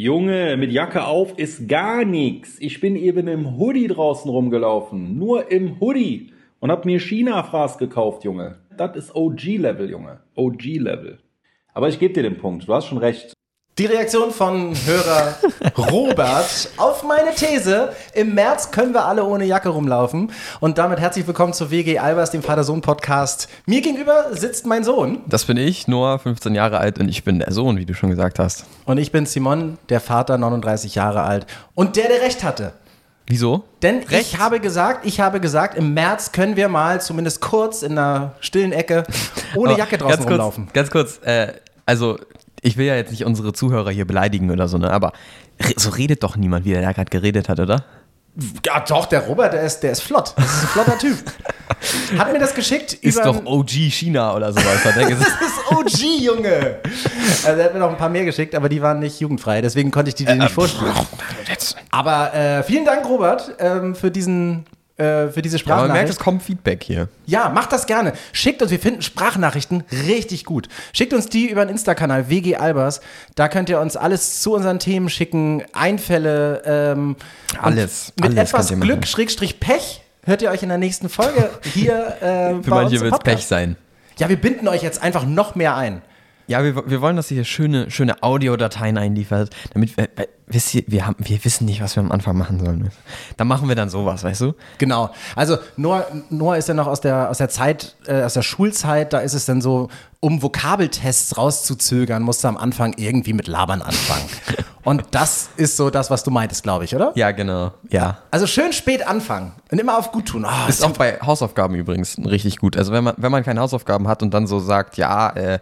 Junge, mit Jacke auf ist gar nichts. Ich bin eben im Hoodie draußen rumgelaufen. Nur im Hoodie. Und hab mir China-Fraß gekauft, Junge. Das ist OG-Level, Junge. OG-Level. Aber ich gebe dir den Punkt. Du hast schon recht. Die Reaktion von Hörer Robert auf meine These. Im März können wir alle ohne Jacke rumlaufen. Und damit herzlich willkommen zu WG Albers, dem Vater-Sohn-Podcast. Mir gegenüber sitzt mein Sohn. Das bin ich, Noah, 15 Jahre alt und ich bin der Sohn, wie du schon gesagt hast. Und ich bin Simon, der Vater, 39 Jahre alt. Und der, der recht hatte. Wieso? Denn Recht? ich habe gesagt, ich habe gesagt, im März können wir mal zumindest kurz in einer stillen Ecke ohne Jacke draußen ganz rumlaufen. Kurz, ganz kurz, äh, also ich will ja jetzt nicht unsere Zuhörer hier beleidigen oder so, ne? aber so redet doch niemand, wie er da gerade geredet hat, oder? Ja, doch, der Robert, der ist, der ist flott. Das ist ein flotter Typ. Hat mir das geschickt. Ist doch OG China oder sowas, hat er gesagt. das ist OG, Junge. Also er hat mir noch ein paar mehr geschickt, aber die waren nicht jugendfrei, deswegen konnte ich die dir nicht äh, vorstellen. Aber äh, vielen Dank, Robert, ähm, für diesen äh, für diese Sprachnachricht. Ja, man merkt, es kommt Feedback hier. Ja, macht das gerne. Schickt uns, wir finden Sprachnachrichten richtig gut. Schickt uns die über den Insta-Kanal WG Albers. Da könnt ihr uns alles zu unseren Themen schicken, Einfälle. Ähm, alles. Mit alles etwas Glück, Schrägstrich Pech, hört ihr euch in der nächsten Folge hier äh, Für manche wird es Pech sein. Ja, wir binden euch jetzt einfach noch mehr ein. Ja, wir, wir wollen, dass ihr hier schöne, schöne Audiodateien einliefert, damit wir, wisst ihr, wir, haben, wir wissen nicht, was wir am Anfang machen sollen. Da machen wir dann sowas, weißt du? Genau. Also Noah, Noah ist ja noch aus der, aus der Zeit, äh, aus der Schulzeit, da ist es dann so, um Vokabeltests rauszuzögern, musst du am Anfang irgendwie mit Labern anfangen. Und das ist so das, was du meintest, glaube ich, oder? Ja, genau. Ja. Also schön spät anfangen und immer auf gut tun. Oh, ist auch bei Hausaufgaben übrigens richtig gut. Also wenn man, wenn man keine Hausaufgaben hat und dann so sagt, ja, äh,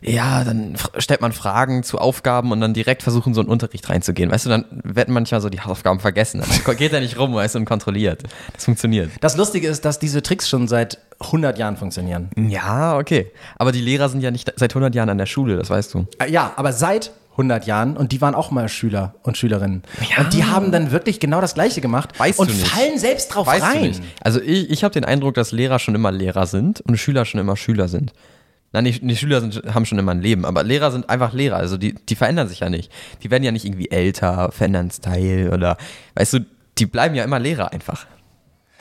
ja, dann stellt man Fragen zu Aufgaben und dann direkt versuchen, so einen Unterricht reinzugehen. Weißt du, dann werden manchmal so die Hausaufgaben vergessen. Dann geht er nicht rum, weißt du, und kontrolliert. Das funktioniert. Das Lustige ist, dass diese Tricks schon seit 100 Jahren funktionieren. Ja, okay. Aber die Lehrer sind ja nicht seit 100 Jahren an der Schule, das weißt du. Äh, ja, aber seit 100 Jahren und die waren auch mal Schüler und Schülerinnen. Ja. Und die haben dann wirklich genau das Gleiche gemacht weißt und fallen selbst drauf weißt rein. Also ich, ich habe den Eindruck, dass Lehrer schon immer Lehrer sind und Schüler schon immer Schüler sind. Nein, die, die Schüler sind, haben schon immer ein Leben, aber Lehrer sind einfach Lehrer. Also die, die verändern sich ja nicht. Die werden ja nicht irgendwie älter, verändern Style oder, weißt du, die bleiben ja immer Lehrer einfach.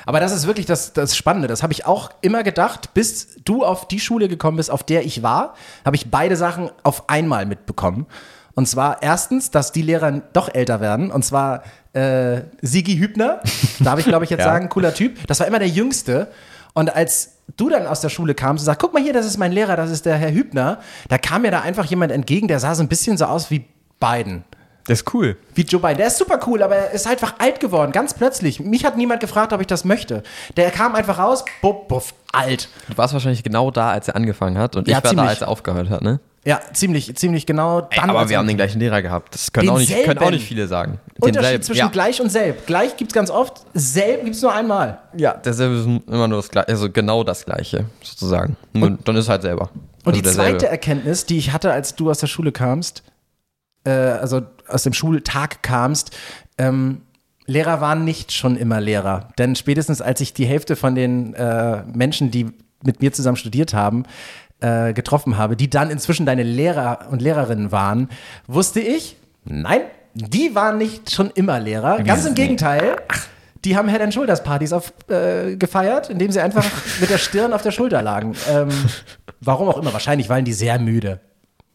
Aber das ist wirklich das, das Spannende. Das habe ich auch immer gedacht, bis du auf die Schule gekommen bist, auf der ich war, habe ich beide Sachen auf einmal mitbekommen. Und zwar erstens, dass die Lehrer doch älter werden. Und zwar äh, Sigi Hübner, darf ich glaube ich jetzt ja. sagen, cooler Typ. Das war immer der Jüngste. Und als du dann aus der Schule kamst und sagst, guck mal hier, das ist mein Lehrer, das ist der Herr Hübner, da kam mir da einfach jemand entgegen, der sah so ein bisschen so aus wie Biden. Der ist cool. Wie Joe Biden. Der ist super cool, aber er ist einfach alt geworden, ganz plötzlich. Mich hat niemand gefragt, ob ich das möchte. Der kam einfach raus, buff, buff, alt. Du warst wahrscheinlich genau da, als er angefangen hat und ja, ich war ziemlich. da, als er aufgehört hat, ne? Ja, ziemlich, ziemlich genau. Dann, Ey, aber wir haben den gleichen Lehrer gehabt. Das können, auch nicht, können auch nicht viele sagen. Den Unterschied selben. zwischen ja. gleich und selb. Gleich gibt es ganz oft, selb gibt es nur einmal. Ja, derselbe ist immer nur das gleiche, also genau das gleiche, sozusagen. Und, dann ist halt selber. Und also die zweite derselbe. Erkenntnis, die ich hatte, als du aus der Schule kamst, äh, also aus dem Schultag kamst, ähm, Lehrer waren nicht schon immer Lehrer. Denn spätestens als ich die Hälfte von den äh, Menschen, die mit mir zusammen studiert haben, äh, getroffen habe, die dann inzwischen deine Lehrer und Lehrerinnen waren, wusste ich, nein, die waren nicht schon immer Lehrer. Ganz im Gegenteil. Die haben Head and Shoulders Partys auf, äh, gefeiert, indem sie einfach mit der Stirn auf der Schulter lagen. Ähm, warum auch immer, wahrscheinlich waren die sehr müde.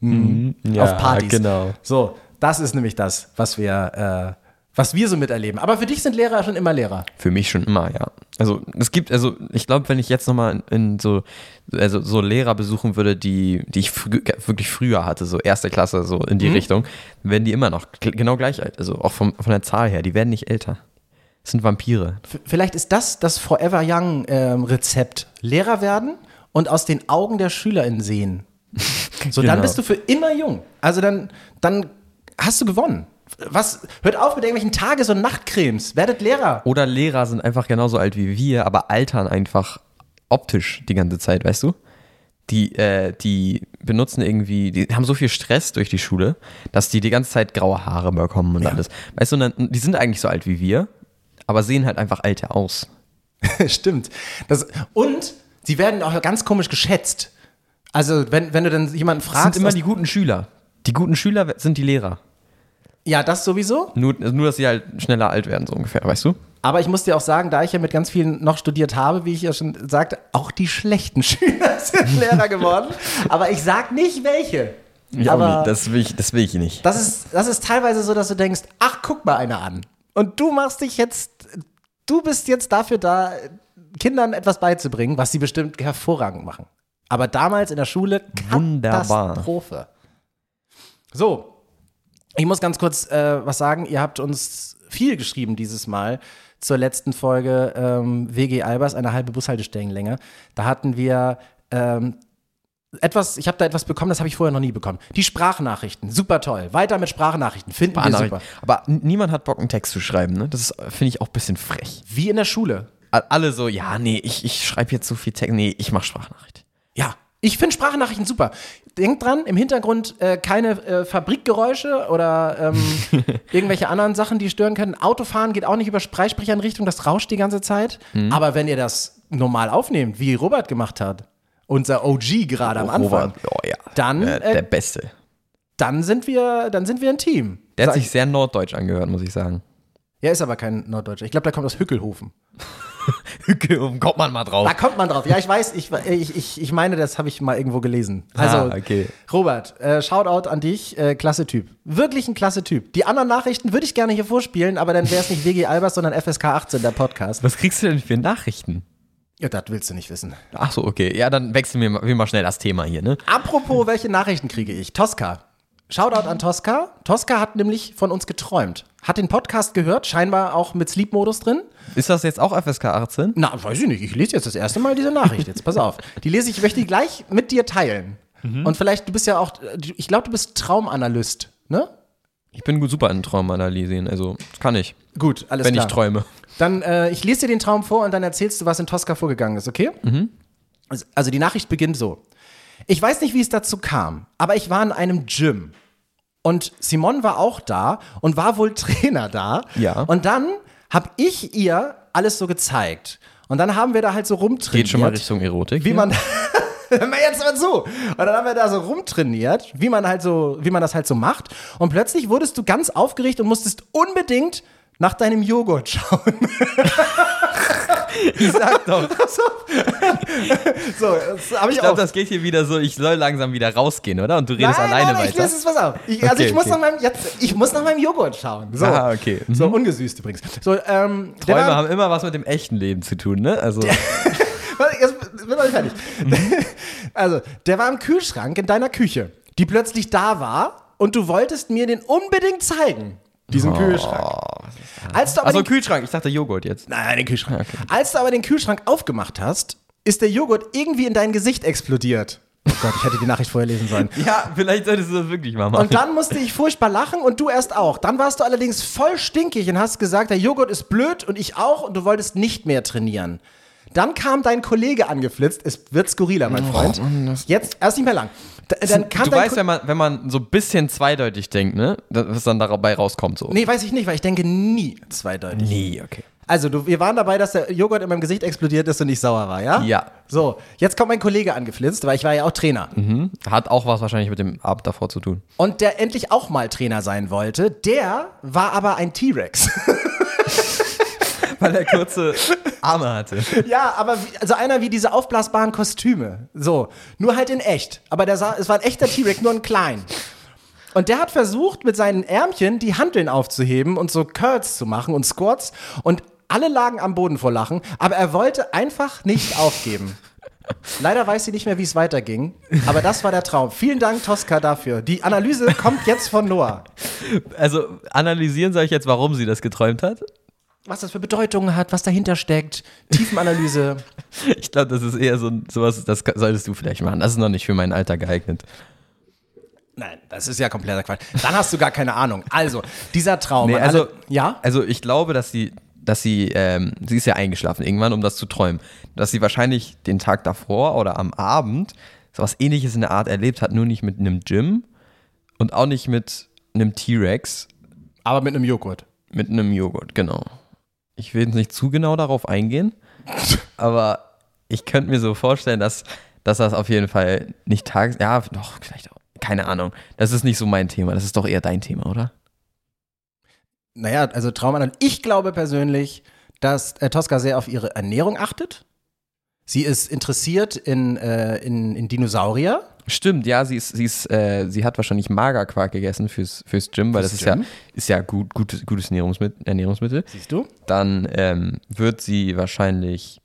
Mhm. Ja, auf Partys. Genau. So, das ist nämlich das, was wir, äh, was wir so miterleben. Aber für dich sind Lehrer schon immer Lehrer. Für mich schon immer, ja. Also es gibt, also ich glaube, wenn ich jetzt nochmal in so, also so Lehrer besuchen würde, die, die ich frü wirklich früher hatte, so erste Klasse, so in die mhm. Richtung, werden die immer noch genau gleich alt. Also auch vom, von der Zahl her, die werden nicht älter. Das sind Vampire. Vielleicht ist das das Forever Young ähm, Rezept. Lehrer werden und aus den Augen der SchülerInnen sehen. So, genau. dann bist du für immer jung. Also dann, dann hast du gewonnen. Was? Hört auf mit irgendwelchen Tages- und Nachtcremes. Werdet Lehrer. Oder Lehrer sind einfach genauso alt wie wir, aber altern einfach optisch die ganze Zeit, weißt du? Die, äh, die benutzen irgendwie, die haben so viel Stress durch die Schule, dass die die ganze Zeit graue Haare bekommen und ja. alles. Weißt du, dann, die sind eigentlich so alt wie wir, aber sehen halt einfach älter aus. Stimmt. Das, und sie werden auch ganz komisch geschätzt. Also, wenn, wenn du dann jemanden fragst. Das sind immer die guten Schüler. Die guten Schüler sind die Lehrer. Ja, das sowieso. Nur, nur, dass sie halt schneller alt werden, so ungefähr, weißt du? Aber ich muss dir auch sagen, da ich ja mit ganz vielen noch studiert habe, wie ich ja schon sagte, auch die schlechten Schüler sind Lehrer geworden. Aber ich sag nicht welche. Ich Aber- auch nicht. Das will ich, das will ich nicht. Das ist, das ist teilweise so, dass du denkst, ach, guck mal einer an. Und du machst dich jetzt, du bist jetzt dafür da, Kindern etwas beizubringen, was sie bestimmt hervorragend machen. Aber damals in der Schule Wunderbar. Katastrophe. So, ich muss ganz kurz äh, was sagen. Ihr habt uns viel geschrieben dieses Mal zur letzten Folge ähm, WG Albers, eine halbe Bushaltestellenlänge. Da hatten wir ähm, etwas, ich habe da etwas bekommen, das habe ich vorher noch nie bekommen. Die Sprachnachrichten, super toll. Weiter mit Sprachnachrichten, finden wir super. Aber niemand hat Bock, einen Text zu schreiben, ne? Das finde ich, auch ein bisschen frech. Wie in der Schule. Alle so, ja, nee, ich, ich schreibe jetzt so viel Text. Nee, ich mache Sprachnachricht. Ja, ich finde Sprachnachrichten super. Denkt dran, im Hintergrund äh, keine äh, Fabrikgeräusche oder ähm, irgendwelche anderen Sachen, die stören können. Autofahren geht auch nicht über Freisprecheinrichtung, das rauscht die ganze Zeit. Aber wenn ihr das normal aufnehmt, wie Robert gemacht hat, unser OG gerade am Anfang, Robert, oh ja. Dann, äh, äh, der Beste. dann sind wir, dann sind wir ein Team. Der hat Sag- sich sehr norddeutsch angehört, muss ich sagen. er ist aber kein Norddeutscher. Ich glaube, der kommt aus Hückelhofen. Kommt man mal drauf. Da kommt man drauf. Ja, ich weiß, ich, ich, ich, ich meine, das habe ich mal irgendwo gelesen. Also, Ah, okay. Robert, äh, Shoutout an dich, äh, klasse Typ. Wirklich ein klasse Typ. Die anderen Nachrichten würde ich gerne hier vorspielen, aber dann wäre es nicht WG Albers, sondern FSK 18, der Podcast. Was kriegst du denn für Nachrichten? Ja, das willst du nicht wissen. Ach so, okay. Ja, dann wechseln wir mal, wir mal schnell das Thema hier, ne? Apropos, welche Nachrichten kriege ich? Tosca. Shoutout an Tosca. Tosca hat nämlich von uns geträumt. Hat den Podcast gehört, scheinbar auch mit Sleep-Modus drin. Ist das jetzt auch FSK 18? Na, weiß ich nicht. Ich lese jetzt das erste Mal diese Nachricht. Jetzt pass auf. Die lese ich, ich möchte die gleich mit dir teilen. Und vielleicht, du bist ja auch, ich glaube, du bist Traumanalyst, ne? Ich bin gut super in Traumanalysen, also das kann ich, Gut, alles wenn klar. ich träume. Dann, äh, ich lese dir den Traum vor und dann erzählst du, was in Tosca vorgegangen ist, okay? Also- Also die Nachricht beginnt so. Ich weiß nicht, wie es dazu kam, aber ich war in einem Gym. Und Simon war auch da und war wohl Trainer da. Ja. Und dann habe ich ihr alles so gezeigt. Und dann haben wir da halt so rumtrainiert. Geht schon mal Richtung Erotik. Wie hier? man. Jetzt mal zu. Und dann haben wir da so rumtrainiert, wie man halt so, wie man das halt so macht. Und plötzlich wurdest du ganz aufgeregt und musstest unbedingt nach deinem Joghurt schauen. Ich sag doch. So, das habe ich, Ich glaube, das geht hier wieder so, ich soll langsam wieder rausgehen, oder? Und du redest nein, alleine nein, ich weiter. lese es was auf. Ich, also Okay, ich muss okay. nach meinem jetzt, ich muss nach meinem Joghurt schauen. So, Ah, okay. Mhm. so ungesüßt übrigens. So, ähm, Träume war- haben immer was mit dem echten Leben zu tun, ne? Also, Jetzt bin ich fertig. Also, der war im Kühlschrank in deiner Küche, die plötzlich da war und du wolltest mir den unbedingt zeigen. Diesen Kühlschrank. Als du aber also den, Kühlschrank, ich dachte Joghurt jetzt. nein, den Kühlschrank. Als du aber den Kühlschrank aufgemacht hast, ist der Joghurt irgendwie in dein Gesicht explodiert. Oh Gott, ich hätte die Nachricht vorher lesen sollen. Ja, vielleicht solltest du das wirklich mal machen. Und dann musste ich furchtbar lachen und du erst auch. Dann warst du allerdings voll stinkig und hast gesagt, der Joghurt ist blöd und ich auch und du wolltest nicht mehr trainieren. Dann kam dein Kollege angeflitzt. Es wird skurriler, mein Freund. Jetzt erst nicht mehr lang. D dann kam du weißt, Ko- wenn man, wenn man so ein bisschen zweideutig denkt, ne? Was dann dabei rauskommt so. Nee, weiß ich nicht, weil ich denke nie zweideutig. Nee, okay. Also, du, wir waren dabei, dass der Joghurt in meinem Gesicht explodiert ist und ich sauer war, ja? Ja. So, jetzt kommt mein Kollege angeflitzt, weil ich war ja auch Trainer. Hat auch was wahrscheinlich mit dem Abend davor zu tun. Und der endlich auch mal Trainer sein wollte, der war aber ein T-Rex. Weil er kurze Arme hatte. Ja, aber wie, also einer wie diese aufblasbaren Kostüme. So, nur halt in echt. Aber der sah, es war ein echter T-Rex, nur ein klein. Und der hat versucht, mit seinen Ärmchen die Hanteln aufzuheben und so Curls zu machen und Squats. Und alle lagen am Boden vor Lachen, aber er wollte einfach nicht aufgeben. Leider weiß sie nicht mehr, wie es weiterging, aber das war der Traum. Vielen Dank, Tosca, dafür. Die Analyse kommt jetzt von Noah. Also analysieren soll ich jetzt, warum sie das geträumt hat? Was das für Bedeutungen hat, was dahinter steckt, Tiefenanalyse. Ich glaube, das ist eher so sowas, das solltest du vielleicht machen. Das ist noch nicht für mein Alter geeignet. Nein, das ist ja kompletter Quatsch. Dann hast du gar keine Ahnung. Also, dieser Traum. Nee, also, alle, ja? also ich glaube, dass sie, dass sie, ähm, sie ist ja eingeschlafen irgendwann, um das zu träumen. Dass sie wahrscheinlich den Tag davor oder am Abend sowas ähnliches in der Art erlebt hat, nur nicht mit einem Gym und auch nicht mit einem T-Rex, Aber mit einem Joghurt. mit einem Joghurt, genau. Ich will jetzt nicht zu genau darauf eingehen, aber ich könnte mir so vorstellen, dass, dass das auf jeden Fall nicht tags, ja, doch, vielleicht auch, keine Ahnung. Das ist nicht so mein Thema, das ist doch eher dein Thema, oder? naja, also Traumanalyse. Ich glaube persönlich, dass äh, Tosca sehr auf ihre Ernährung achtet. Sie ist interessiert in, äh, in, in Dinosaurier. Stimmt, ja, sie ist, sie ist, äh, sie hat wahrscheinlich Magerquark gegessen fürs, fürs Gym, weil Fürs das ist Gym? ja, ist ja gut, gutes, gutes Ernährungsmittel, Ernährungsmittel. Siehst du? Dann ähm, wird sie wahrscheinlich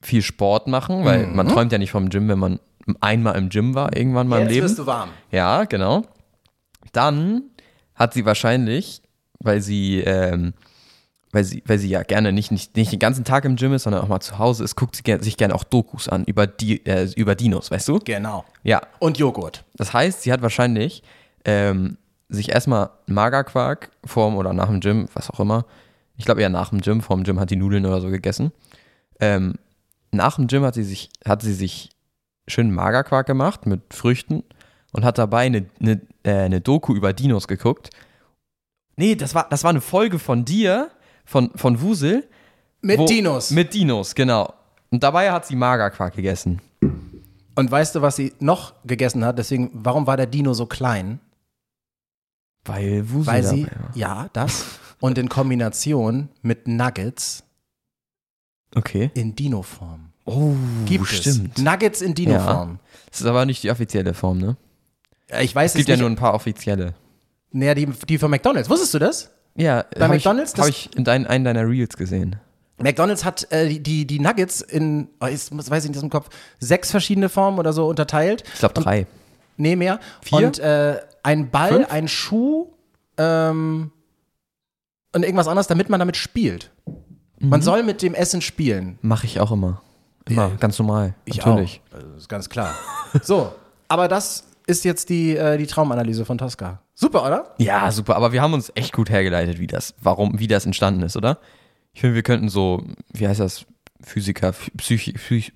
viel Sport machen, weil Mhm. man träumt ja nicht vom Gym, wenn man einmal im Gym war, irgendwann mal im Jetzt Leben. wirst du warm. Ja, genau. Dann hat sie wahrscheinlich, weil sie, ähm, weil sie, weil sie ja gerne nicht, nicht, nicht den ganzen Tag im Gym ist, sondern auch mal zu Hause ist, guckt sie ger- sich gerne auch Dokus an über, die, äh, über Dinos, weißt du? Genau. Ja. Und Joghurt. Das heißt, sie hat wahrscheinlich ähm, sich erstmal Magerquark vorm oder nach dem Gym, was auch immer. Ich glaube eher nach dem Gym, vorm Gym hat die Nudeln oder so gegessen. Ähm, nach dem Gym hat sie sich, hat sie sich schön Magerquark gemacht mit Früchten und hat dabei eine, eine, äh, eine Doku über Dinos geguckt. Nee, das war, das war eine Folge von dir, von, von Wusel. Mit wo- Dinos. Mit Dinos, genau. Und dabei hat sie Magerquark gegessen. Und weißt du, was sie noch gegessen hat? Deswegen, warum war der Dino so klein? Weil Wusel Weil sie, ja, das. Und in Kombination mit Nuggets Okay. in Dino-Form. Oh, Gibt stimmt. es. Nuggets in Dino-Form. Das ist aber nicht die offizielle Form, ne? Ja. Ich weiß Es gibt es ja nicht. nur ein paar offizielle. Naja, die, die von McDonalds. Wusstest du das? Ja, Bei McDonald's, Ich, das- habe ich in dein, einen deiner Reels gesehen. McDonalds hat äh, die- die, Nuggets in, oh, muss- weiß ich nicht aus dem Kopf, sechs verschiedene Formen oder so unterteilt. Ich glaube drei. Nee, mehr. Vier? Und äh, ein Ball, Fünf? ein Schuh ähm, und irgendwas anderes, damit man damit spielt. Man Mhm. soll mit dem Essen spielen. Mache ich auch immer. Immer, Ja, ganz normal. Ich Natürlich. auch. Das ist ganz klar. so, aber das ist jetzt die, äh, die Traumanalyse von Tosca. Super, oder? Ja, super. Aber wir haben uns echt gut hergeleitet, wie das, warum, wie das entstanden ist, oder? Ich finde, wir könnten so, wie heißt das, Physiker, Psychi, Psych,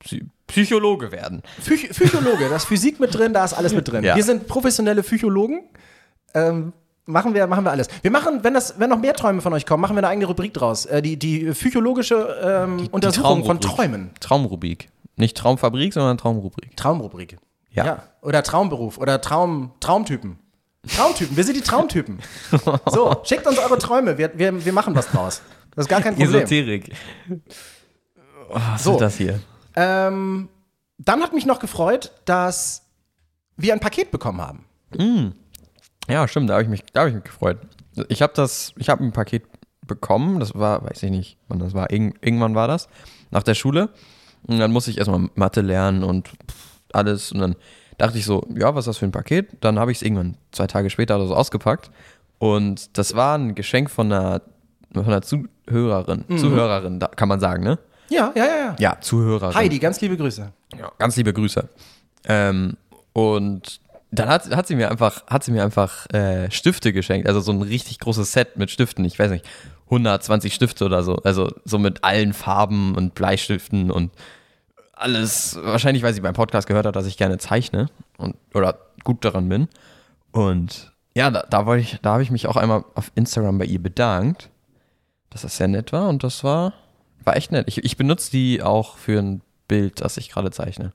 Psy, Psychologe werden. Psych Psychologe, da ist Physik mit drin, da ist alles mit drin. Ja. Wir sind professionelle Psychologen. Ähm, machen, wir, machen wir alles. Wir machen, wenn, das, wenn noch mehr Träume von euch kommen, machen wir eine eigene Rubrik draus. Äh, die, die psychologische ähm, Untersuchung von. Träumen. Traumrubrik. Nicht Traumfabrik, sondern Traumrubrik. Traumrubrik. Ja. Oder Traumberuf oder Traum, Traumtypen. Traumtypen, wir sind die Traumtypen. So, schickt uns eure Träume, wir, wir, wir machen was draus. Das ist gar kein Problem. Esoterik. Oh, was So. ist das hier? Ähm, dann hat mich noch gefreut, dass wir ein Paket bekommen haben. Ja, stimmt, da habe ich mich, da habe ich mich gefreut. Ich habe das, ich habe ein Paket bekommen, das war, weiß ich nicht, wann das war, Irgend, irgendwann war das, nach der Schule. Und dann musste ich erstmal Mathe lernen und alles. Und dann dachte ich so, ja, was ist das für ein Paket? Dann habe ich es irgendwann zwei Tage später oder so ausgepackt. Und das war ein Geschenk von einer, von einer Zuhörerin. Zuhörerin, da kann man sagen, ne? Ja, ja, ja, ja. Ja, Zuhörerin. Heidi, ganz liebe Grüße. Ja, ganz liebe Grüße. Ähm, und dann hat, hat sie mir einfach, hat sie mir einfach äh, Stifte geschenkt, also so ein richtig großes Set mit Stiften, ich weiß nicht, 120 Stifte oder so, also so mit allen Farben und Bleistiften und alles, wahrscheinlich, weil sie beim Podcast gehört hat, dass ich gerne zeichne und oder gut daran bin. Und ja, da, da wollte ich, da habe ich mich auch einmal auf Instagram bei ihr bedankt, dass das sehr nett war und das war, war echt nett. Ich, ich benutze die auch für ein Bild, das ich gerade zeichne.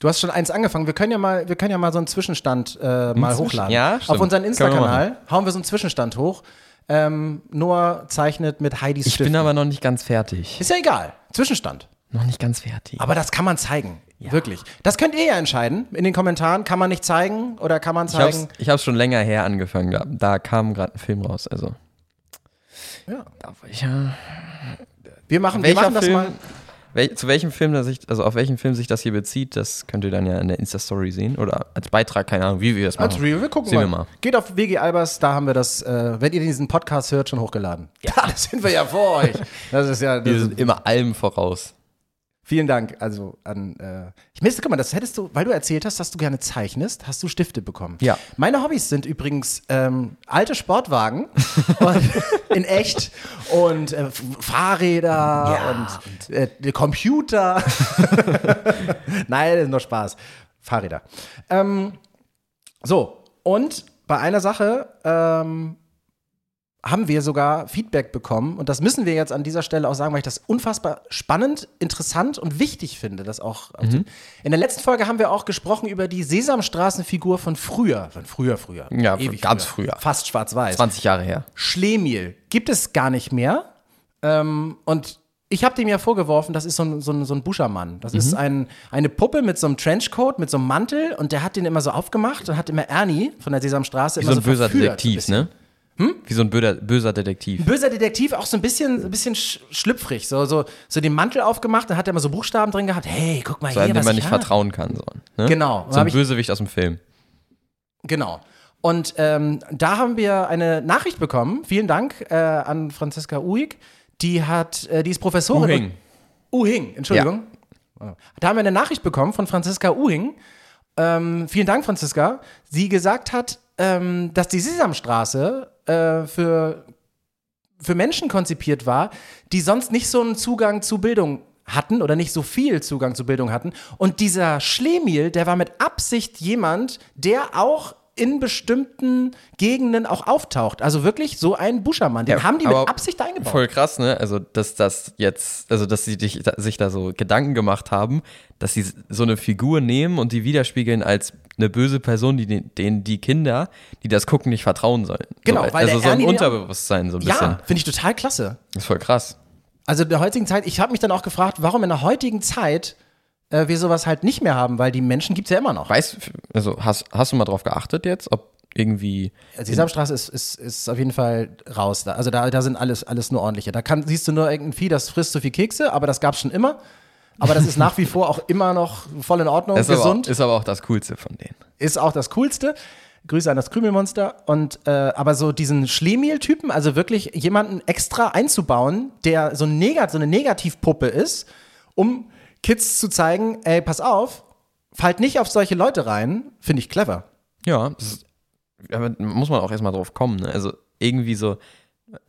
Du hast schon eins angefangen. Wir können ja mal, wir können ja mal so einen Zwischenstand äh, mal Zwischen- hochladen. ja, Auf stimmt. unseren Können wir Insta-Kanal hauen wir so einen Zwischenstand hoch. Ähm, Noah zeichnet mit Heidis Ich Stiften. bin aber noch nicht ganz fertig. Ist ja egal. Zwischenstand. Noch nicht ganz fertig. Aber das kann man zeigen. Wirklich. Das könnt ihr ja entscheiden. In den Kommentaren kann man nicht zeigen oder kann man ich habe zeigen. es ich hab's schon länger her angefangen. Da, da kam gerade ein Film raus. Also. Ja. Ja. Wir machen, wir Welcher machen das Film, mal. wel, zu welchem Film, das ich, also auf welchen Film sich das hier bezieht, das könnt ihr dann ja in der Insta-Story sehen. Oder als Beitrag, keine Ahnung, wie wir das machen. Als Review, wir gucken Sehen mal. wir mal. Geht auf WG Albers, da haben wir das, äh, wenn ihr diesen Podcast hört, schon hochgeladen. Ja, da sind wir ja vor euch. Das ist ja. Das Wir sind immer allem voraus. Vielen Dank. Also an. Äh, ich müsste, guck mal, das hättest du, weil du erzählt hast, dass du gerne zeichnest, hast du Stifte bekommen. Ja. Meine Hobbys sind übrigens ähm, alte Sportwagen in echt und äh, Fahrräder und, äh, Computer. Nein, das ist nur Spaß. Fahrräder. Ähm, so, und bei einer Sache, ähm, haben wir sogar Feedback bekommen. Und das müssen wir jetzt an dieser Stelle auch sagen, weil ich das unfassbar spannend, interessant und wichtig finde. Das auch Mhm. In der letzten Folge haben wir auch gesprochen über die Sesamstraßenfigur von früher. Von früher, früher. Ja, von ganz früher. Fast schwarz-weiß. 20 Jahre her. Schlemiel gibt es gar nicht mehr. Ähm, und ich habe dem ja vorgeworfen, das ist so ein, so ein, so ein Buschermann. Das ist ein, eine Puppe mit so einem Trenchcoat, mit so einem Mantel und der hat den immer so aufgemacht und hat immer Ernie von der Sesamstraße Wie immer so ein böser verführt, Detektiv, so ne? Wie so ein böser, böser Detektiv. Böser Detektiv, auch so ein bisschen, ein bisschen sch schlüpfrig. So, so, so den Mantel aufgemacht, dann hat er immer so Buchstaben drin gehabt. Hey, guck mal So hier, einem, dem was man ich nicht habe. vertrauen kann. So, ne? Genau. So ein Bösewicht aus dem Film. Genau. Und ähm, da haben wir eine Nachricht bekommen. Vielen Dank äh, an Franziska Uhig. Die hat, äh, die ist Professorin. Uhing. Uhing, Entschuldigung. Da haben wir eine Nachricht bekommen von Franziska Uhing. Ähm, vielen Dank, Franziska. Sie gesagt hat, ähm, dass die Sesamstraße äh, für, für Menschen konzipiert war, die sonst nicht so einen Zugang zu Bildung hatten oder nicht so viel Zugang zu Bildung hatten. Und dieser Schlemiel, der war mit Absicht jemand, der auch in bestimmten Gegenden auch auftaucht. Also wirklich so ein Buschermann. Den Ja, haben die mit Absicht eingebaut. Voll krass, ne? Also, dass das jetzt, also, dass sie dich, sich da so Gedanken gemacht haben, dass sie so eine Figur nehmen und die widerspiegeln als eine böse Person, die den- denen die Kinder, die das gucken, nicht vertrauen sollen. Genau, so, weil Also so ein Unterbewusstsein, so ein bisschen. Ja, finde ich total klasse. Das ist voll krass. Also in der heutigen Zeit, ich habe mich dann auch gefragt, warum in der heutigen Zeit äh, wir sowas halt nicht mehr haben, weil die Menschen gibt es ja immer noch. Weißt, also, hast, hast du mal drauf geachtet jetzt, ob irgendwie, Die Sesamstraße ist, ist, ist auf jeden Fall raus. Da. Also da, da sind alles, alles nur ordentliche. Da kann, siehst du nur irgendein Vieh, das frisst zu viel Kekse, aber das gab es schon immer. Aber das ist nach wie vor auch immer noch voll in Ordnung, ist aber, gesund. ist aber auch das Coolste von denen. ist auch das Coolste. Grüße an das Krümelmonster. Und äh, aber so diesen Schlemiel-Typen, also wirklich jemanden extra einzubauen, der so, Negat, so eine Negativpuppe ist, um Kids zu zeigen, ey, pass auf, fallt nicht auf solche Leute rein, finde ich clever. Ja, das ist, aber muss man auch erstmal drauf kommen. Ne? Also irgendwie so,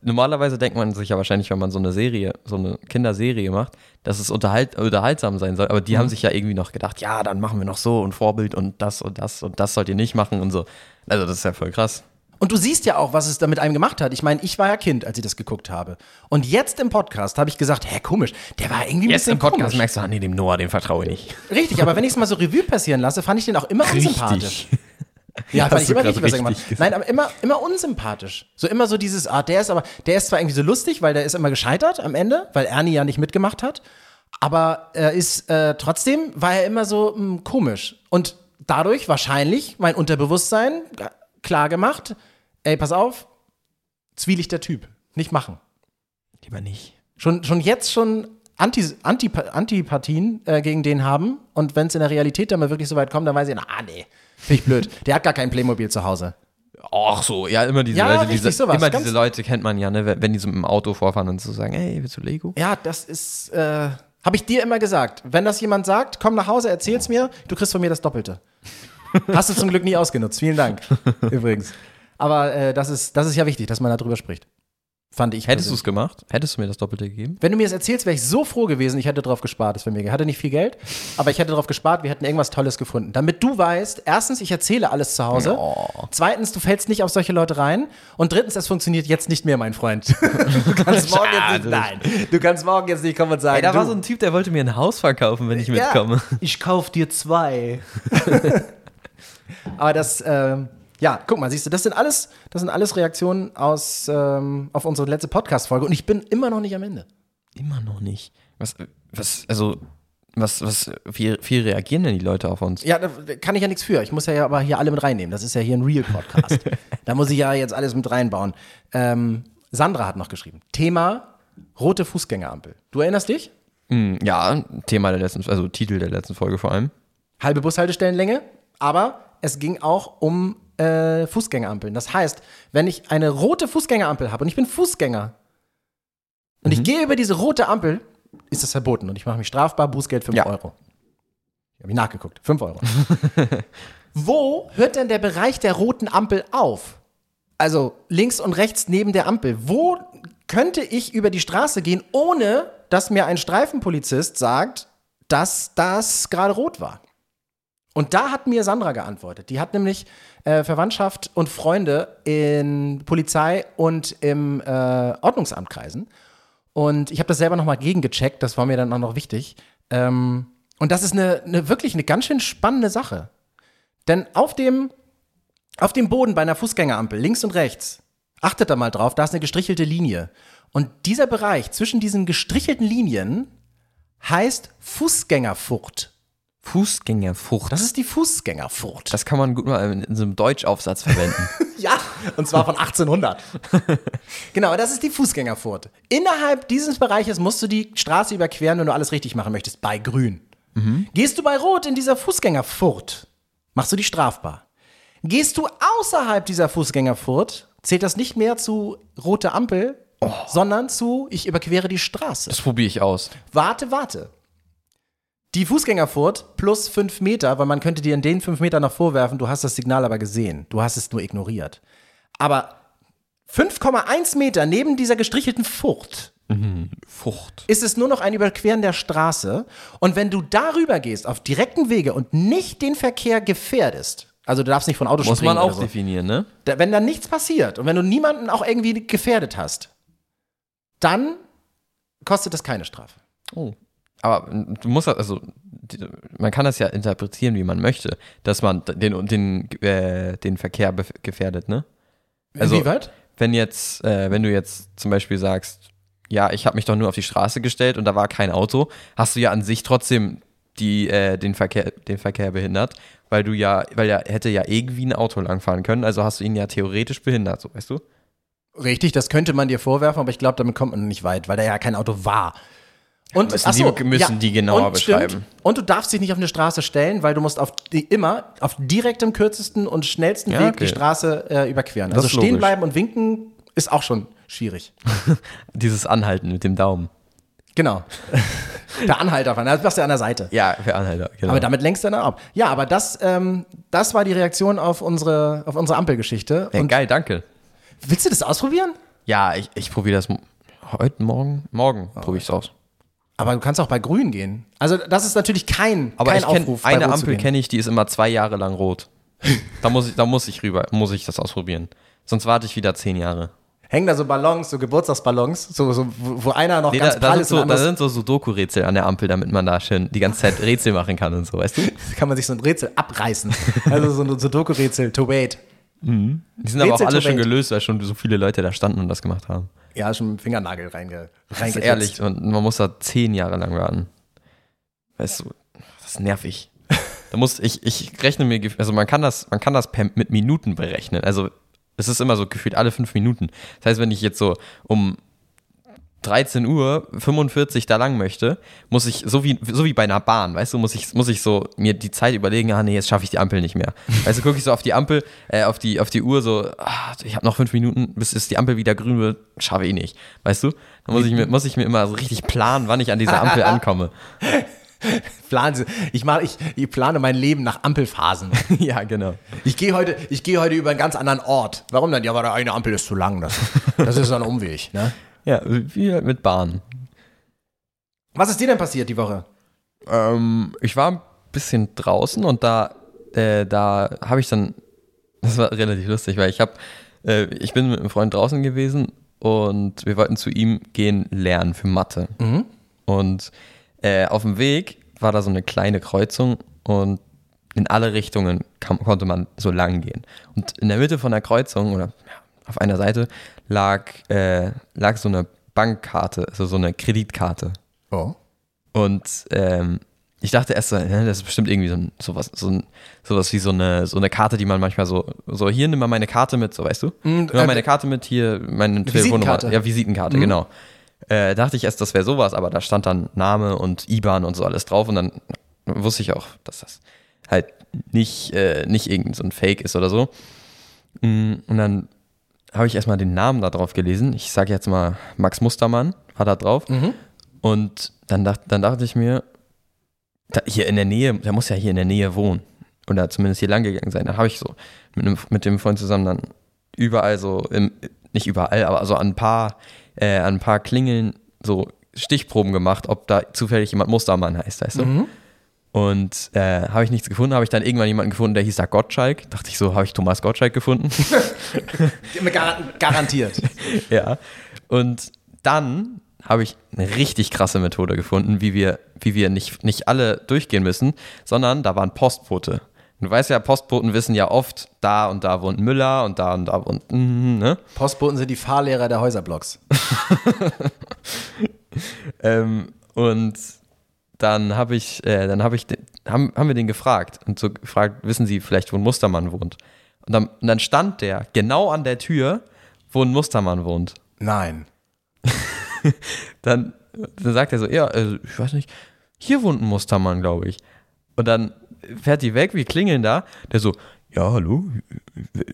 normalerweise denkt man sich ja wahrscheinlich, wenn man so eine Serie, so eine Kinderserie macht, dass es unterhalt, unterhaltsam sein soll. Aber die haben sich ja irgendwie noch gedacht, ja, dann machen wir noch so und Vorbild und das und das und das sollt ihr nicht machen und so. Also das ist ja voll krass. Und du siehst ja auch, was es da mit einem gemacht hat. Ich meine, ich war ja Kind, als ich das geguckt habe. Und jetzt im Podcast habe ich gesagt, hä, komisch, der war irgendwie ein Jetzt bisschen im Podcast komisch. merkst du, ah, nee, dem Noah, dem vertraue ich nicht. Richtig, aber wenn ich es mal so Revue passieren lasse, fand ich den auch immer unsympathisch. Ja, fand ich immer richtig, was er gemacht hat. Nein, aber immer, immer unsympathisch. So immer so dieses, ah, der ist aber, der ist zwar irgendwie so lustig, weil der ist immer gescheitert am Ende, weil Ernie ja nicht mitgemacht hat. Aber er ist äh, trotzdem, war er immer so mh, komisch. Und dadurch wahrscheinlich mein Unterbewusstsein äh, klar gemacht, ey, pass auf, zwielichter Typ. Nicht machen. Lieber nicht. Schon, schon jetzt schon Anti, Anti, Antipathien äh, gegen den haben. Und wenn es in der Realität dann mal wirklich so weit kommt, dann weiß ich, ah, nee, finde ich blöd. Der hat gar kein Playmobil zu Hause. Ach so, ja, immer diese Ja, Leute, richtig, diese, sowas. immer diese Leute kennt man ja, ne, wenn die so mit dem Auto vorfahren und so sagen, hey, willst du Lego? Ja, das ist, äh, habe ich dir immer gesagt. Wenn das jemand sagt, komm nach Hause, erzähl's mir, du kriegst von mir das Doppelte. Hast du zum Glück nie ausgenutzt. Vielen Dank. Übrigens. Aber äh, das, ist, das ist ja wichtig, dass man darüber spricht. Fand ich. Hättest du es gemacht? Hättest du mir das Doppelte gegeben? Wenn du mir das erzählst, wäre ich so froh gewesen, ich hätte drauf gespart, das wäre mir. Ich hatte nicht viel Geld, aber ich hätte drauf gespart, wir hätten irgendwas Tolles gefunden. Damit du weißt, erstens, ich erzähle alles zu Hause. Zweitens, du fällst nicht auf solche Leute rein. Und drittens, es funktioniert jetzt nicht mehr, mein Freund. du kannst morgen jetzt nicht, nein, du kannst morgen jetzt nicht kommen und sagen, Ey, da du, war so ein Typ, der wollte mir ein Haus verkaufen, wenn ich mitkomme. Ja, ich kauf dir zwei. aber das, ähm, ja, guck mal, siehst du, das sind alles, das sind alles Reaktionen aus, ähm, auf unsere letzte Podcast-Folge und ich bin immer noch nicht am Ende. Immer noch nicht. Was, was, also, was, was, wie, wie reagieren denn die Leute auf uns? Ja, da kann ich ja nichts für. Ich muss ja aber hier alle mit reinnehmen. Das ist ja hier ein Real-Podcast. da muss ich ja jetzt alles mit reinbauen. Ähm, Sandra hat noch geschrieben. Thema rote Fußgängerampel. Du erinnerst dich? Hm, ja, Thema der letzten, also Titel der letzten Folge vor allem. Halbe Bushaltestellenlänge, aber es ging auch um äh, Fußgängerampeln. Das heißt, wenn ich eine rote Fußgängerampel habe und ich bin Fußgänger und ich gehe über diese rote Ampel, ist das verboten und ich mache mich strafbar, Bußgeld 5 Ja. Euro. Ich habe nachgeguckt, 5 Euro. Wo hört denn der Bereich der roten Ampel auf? Also links und rechts neben der Ampel. Wo könnte ich über die Straße gehen, ohne dass mir ein Streifenpolizist sagt, dass das gerade rot war? Und da hat mir Sandra geantwortet. Die hat nämlich äh, Verwandtschaft und Freunde in Polizei und im äh, Ordnungsamt kreisen. Und ich habe das selber nochmal gegengecheckt, das war mir dann auch noch wichtig. Ähm, und das ist eine, eine wirklich eine ganz schön spannende Sache. Denn auf dem, auf dem Boden bei einer Fußgängerampel, links und rechts, achtet da mal drauf, da ist eine gestrichelte Linie. Und dieser Bereich zwischen diesen gestrichelten Linien heißt Fußgängerfurt. Fußgängerfurcht. Das ist die Fußgängerfurt. Das kann man gut mal in, in so einem Deutschaufsatz verwenden. Ja, und zwar von 1800. genau, das ist die Fußgängerfurt. Innerhalb dieses Bereiches musst du die Straße überqueren, wenn du alles richtig machen möchtest, bei Grün. Gehst du bei Rot in dieser Fußgängerfurt, machst du die strafbar. Gehst du außerhalb dieser Fußgängerfurt, zählt das nicht mehr zu rote Ampel, sondern zu ich überquere die Straße. Das probiere ich aus. Warte, warte. Die Fußgängerfurt plus fünf Meter, weil man könnte dir in den fünf Metern noch vorwerfen, du hast das Signal aber gesehen. Du hast es nur ignoriert. Aber 5,1 Meter neben dieser gestrichelten Furt Fucht. ist es nur noch ein Überqueren der Straße. Und wenn du darüber gehst, auf direkten Wege und nicht den Verkehr gefährdest, also du darfst nicht von Autos Muss springen man auch so, definieren, ne? da, wenn dann nichts passiert und wenn du niemanden auch irgendwie gefährdet hast, dann kostet das keine Strafe. Oh. Aber du musst halt, also, man kann das ja interpretieren, wie man möchte, dass man den, den, äh, den Verkehr gefährdet, ne? Also- Inwieweit? Wenn jetzt, äh, wenn du jetzt zum Beispiel sagst, ja, ich habe mich doch nur auf die Straße gestellt und da war kein Auto, hast du ja an sich trotzdem die, äh, den, Verkehr, den Verkehr behindert, weil du ja, weil ja hätte ja irgendwie ein Auto langfahren können, also hast du ihn ja theoretisch behindert, so weißt du? Richtig, das könnte man dir vorwerfen, aber ich glaube, damit kommt man nicht weit, weil da ja kein Auto war. Und müssen ach so, die- müssen die genauer und stimmt. beschreiben. Und du darfst dich nicht auf eine Straße stellen, weil du musst auf die, immer auf direktem, kürzesten und schnellsten Ja, Weg okay. die Straße äh, überqueren. Das Also stehen logisch. bleiben und winken ist auch schon schwierig. Dieses Anhalten mit dem Daumen. Genau. Der Anhalter, von, das machst du an der Seite. Ja, für Anhalter, genau. Aber damit lenkst du dann ab. Ja, aber das, ähm, das war die Reaktion auf unsere, auf unsere Ampelgeschichte. ja, geil, danke. willst du das ausprobieren? Ja, ich, ich probiere das heute, morgen. Morgen probiere ich es aus. Aber du kannst auch bei Grün gehen. Also das ist natürlich kein, Aber kein ich kenne Aufruf, eine Ampel kenne ich, die ist immer zwei Jahre lang rot. da muss ich, da muss ich rüber, muss ich das ausprobieren. Sonst warte ich wieder zehn Jahre. Hängen da so Ballons, so Geburtstagsballons, so, so, wo einer noch Nee, ganz da, da, prall ist so, da sind so Sudoku-Rätsel an der Ampel, damit man da schön die ganze Zeit Rätsel machen kann und so, weißt du? kann man sich so ein Rätsel abreißen. Also so ein Sudoku-Rätsel, to wait. Die sind aber auch alle schon gelöst, weil schon so viele Leute da standen und das gemacht haben. Ja, schon mit dem Fingernagel reinge Das ist reingesetzt. ehrlich, und man muss da zehn Jahre lang warten. Weißt du, das ist nervig. Da muss ich, ich rechne mir, also man kann das, man kann das per, mit Minuten berechnen. Also es ist immer so gefühlt alle fünf Minuten. Das heißt, wenn ich jetzt so um 13 Uhr 45 da lang möchte, muss ich, so wie, so wie bei einer Bahn, weißt du, muss ich, muss ich so mir die Zeit überlegen, ah nee, jetzt schaffe ich die Ampel nicht mehr. Weißt du, gucke ich so auf die Ampel, äh, auf die, auf die Uhr so, ah, ich habe noch fünf Minuten, bis es die Ampel wieder grün wird, schaffe ich nicht. Weißt du? Dann muss ich mir, muss ich mir immer so richtig planen, wann ich an dieser Ampel ankomme. Planen Sie- ich, mach, ich, ich plane mein Leben nach Ampelphasen. ja, genau. Ich gehe heute, ich gehe heute über einen ganz anderen Ort. Warum denn? Ja, der eine Ampel ist zu lang. Das, das ist ein Umweg. Ne? Ja, wie halt mit Bahn. Was ist dir denn passiert die Woche? Ähm, ich war ein bisschen draußen und da, äh, da habe ich dann, das war relativ lustig, weil ich habe, äh, ich bin mit einem Freund draußen gewesen und wir wollten zu ihm gehen lernen für Mathe. Und äh, auf dem Weg war da so eine kleine Kreuzung und in alle Richtungen kam, konnte man so lang gehen. Und in der Mitte von der Kreuzung oder auf einer Seite lag, äh, lag so eine Bankkarte, also so eine Kreditkarte. Oh. Und ähm, ich dachte erst so, das ist bestimmt irgendwie so ein, sowas, so ein, sowas wie so eine, so eine Karte, die man manchmal so, so hier nimm mal meine Karte mit, so weißt du? nimm mal äh, meine Karte mit, hier meine Visitenkarte. Telefonnummer. Ja, Visitenkarte, genau. Äh, dachte ich erst, das wäre sowas, aber da stand dann Name und IBAN und so alles drauf und dann wusste ich auch, dass das halt nicht, äh, nicht irgend so ein Fake ist oder so. Mm, Und dann habe ich erstmal den Namen da drauf gelesen. Ich sage jetzt mal Max Mustermann, war da drauf. Und dann, dacht, dann dachte ich mir, da, hier in der Nähe, der muss ja hier in der Nähe wohnen. Oder zumindest hier lang gegangen sein. Dann habe ich so mit, einem, mit dem Freund zusammen dann überall so, im, nicht überall, aber so an ein paar, äh, an ein paar Klingeln so Stichproben gemacht, ob da zufällig jemand Mustermann heißt, weißt du? Und äh, habe ich nichts gefunden, habe ich dann irgendwann jemanden gefunden, der hieß da Gottschalk. Dachte ich so, habe ich Thomas Gottschalk gefunden? Gar garantiert. ja. Und dann habe ich eine richtig krasse Methode gefunden, wie wir, wie wir nicht, nicht alle durchgehen müssen, sondern da waren Postbote. Du weißt ja, Postboten wissen ja oft, da und da wohnt Müller und da und da wohnt, mm, ne? Postboten sind die Fahrlehrer der Häuserblocks. ähm, und dann habe ich, äh, dann habe ich, den, haben, haben wir den gefragt und so gefragt, wissen Sie vielleicht, wo ein Mustermann wohnt? Und dann, und dann stand der genau an der Tür, wo ein Mustermann wohnt. Nein. dann, dann sagt er so, ja, also, ich weiß nicht, hier wohnt ein Mustermann, glaube ich. Und dann fährt die weg, wir klingeln da. Der so, ja, hallo,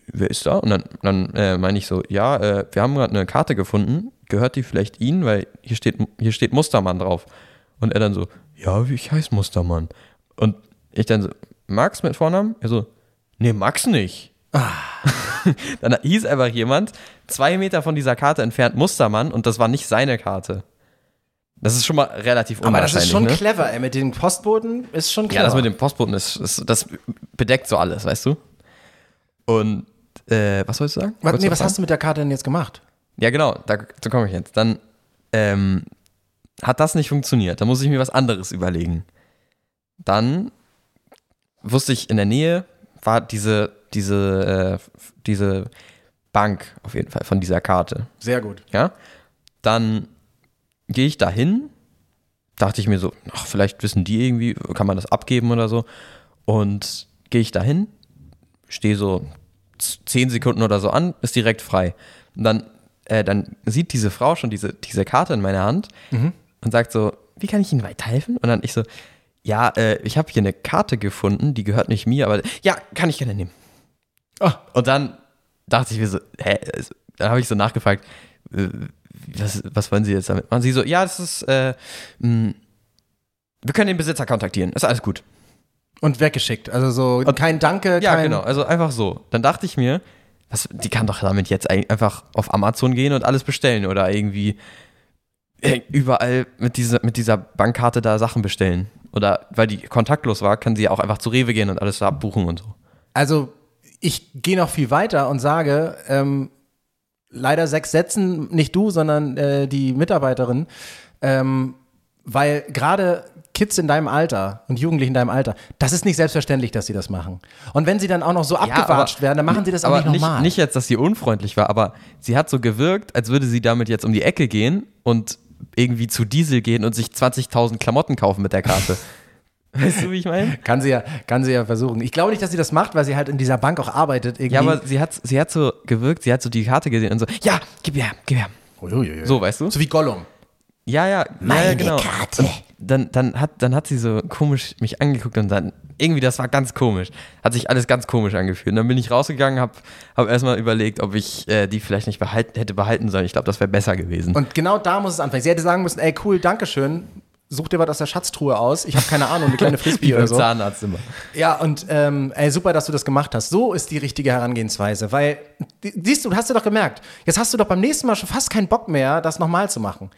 wer, ist da? Und dann, dann äh, meine ich so, ja, äh, wir haben gerade eine Karte gefunden, gehört die vielleicht Ihnen, weil hier steht, hier steht Mustermann drauf. Und er dann so, ja, ich heiße Mustermann. Und ich dann so, Max mit Vornamen? Er so, nee, Max nicht. Ah. dann hieß einfach jemand, zwei Meter von dieser Karte entfernt Mustermann und das war nicht seine Karte. Das ist schon mal relativ Aber das ist schon ne? clever, ey. Mit den Postboten ist schon clever. Ja, das mit dem Postboten ist, ist das bedeckt so alles, weißt du? Und äh, was sollst du sagen? Was, nee, was hast du mit der Karte denn jetzt gemacht? Ja, genau, da, da komme ich jetzt. Dann ähm, hat das nicht funktioniert. Da muss ich mir was anderes überlegen. Dann wusste ich, in der Nähe war diese, diese, äh, diese Bank auf jeden Fall von dieser Karte. Sehr gut. Ja. Dann gehe ich da hin, dachte ich mir so, ach, vielleicht wissen die irgendwie, kann man das abgeben oder so. Und gehe ich da hin, stehe so zehn Sekunden oder so an, ist direkt frei. Und dann, äh, dann sieht diese Frau schon diese, diese Karte in meiner Hand mhm. Und sagt so, wie kann ich Ihnen weiterhelfen? Und dann ich so, ja, äh, ich habe hier eine Karte gefunden, die gehört nicht mir, aber ja, kann ich gerne nehmen. Oh. Und dann dachte ich mir so, hä? Dann habe ich so nachgefragt, äh, was, was wollen Sie jetzt damit machen? Sie so, ja, das ist, äh, mh, wir können den Besitzer kontaktieren, ist alles gut. Und weggeschickt, also so Und, kein Danke, Ja, genau, also einfach so. Dann dachte ich mir, was, die kann doch damit jetzt einfach auf Amazon gehen und alles bestellen oder irgendwie überall mit dieser, mit dieser Bankkarte da Sachen bestellen. Oder weil die kontaktlos war, kann sie ja auch einfach zu Rewe gehen und alles da abbuchen und so. Also ich gehe noch viel weiter und sage, ähm, leider sechs Sätzen, nicht du, sondern äh, die Mitarbeiterin, ähm, weil gerade Kids in deinem Alter und Jugendliche in deinem Alter, das ist nicht selbstverständlich, dass sie das machen. Und wenn sie dann auch noch so ja, abgewatscht werden, dann machen sie das auch nicht normal. Nicht, nicht jetzt, dass sie unfreundlich war, aber sie hat so gewirkt, als würde sie damit jetzt um die Ecke gehen und irgendwie zu Diesel gehen und sich 20.000 Klamotten kaufen mit der Karte. Weißt du, wie ich meine? Kann sie ja, kann sie ja versuchen. Ich glaube nicht, dass sie das macht, weil sie halt in dieser Bank auch arbeitet. Irgendwie. Ja, aber sie hat, sie hat so gewirkt, sie hat so die Karte gesehen und so, ja, gib her, gib her. Uiuiui. So, weißt du? So wie Gollum. Ja, ja, Meine ja, genau. Karte. Und dann, dann, hat, dann hat sie so komisch mich angeguckt und dann, irgendwie, das war ganz komisch. Hat sich alles ganz komisch angefühlt. Und dann bin ich rausgegangen, habe hab erstmal überlegt, ob ich äh, die vielleicht nicht behalten, hätte behalten sollen. Ich glaube, das wäre besser gewesen. Und genau da muss es anfangen. Sie hätte sagen müssen, ey, cool, Dankeschön such dir was aus der Schatztruhe aus. Ich habe keine Ahnung, eine kleine Frisbee oder so. Zahnarzt immer. Ja, und ähm, ey, super, dass du das gemacht hast. So ist die richtige Herangehensweise, weil, siehst du, hast du doch gemerkt, jetzt hast du doch beim nächsten Mal schon fast keinen Bock mehr, das nochmal zu machen.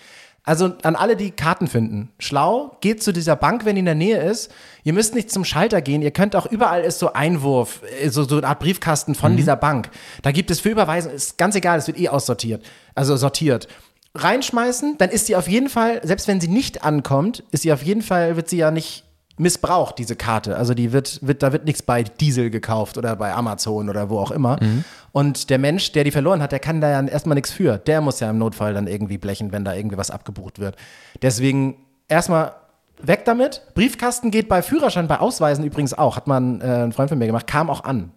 Also an alle, die Karten finden. Schlau, geht zu dieser Bank, wenn die in der Nähe ist. Ihr müsst nicht zum Schalter gehen. Ihr könnt auch überall ist so Einwurf, äh, so, so eine Art Briefkasten von mhm. dieser Bank. Da gibt es für Überweisen, ist ganz egal, es wird eh aussortiert. Also sortiert reinschmeißen, dann ist sie auf jeden Fall, selbst wenn sie nicht ankommt, ist sie auf jeden Fall, wird sie ja nicht missbraucht, diese Karte. Also die wird, wird, da wird nichts bei Diesel gekauft oder bei Amazon oder wo auch immer. Mhm. Und der Mensch, der die verloren hat, der kann da ja erstmal nichts für. Der muss ja im Notfall dann irgendwie blechen, wenn da irgendwie was abgebucht wird. Deswegen erstmal weg damit. Briefkasten geht bei Führerschein, bei Ausweisen übrigens auch. Hat man äh, ein Freund von mir gemacht, kam auch an.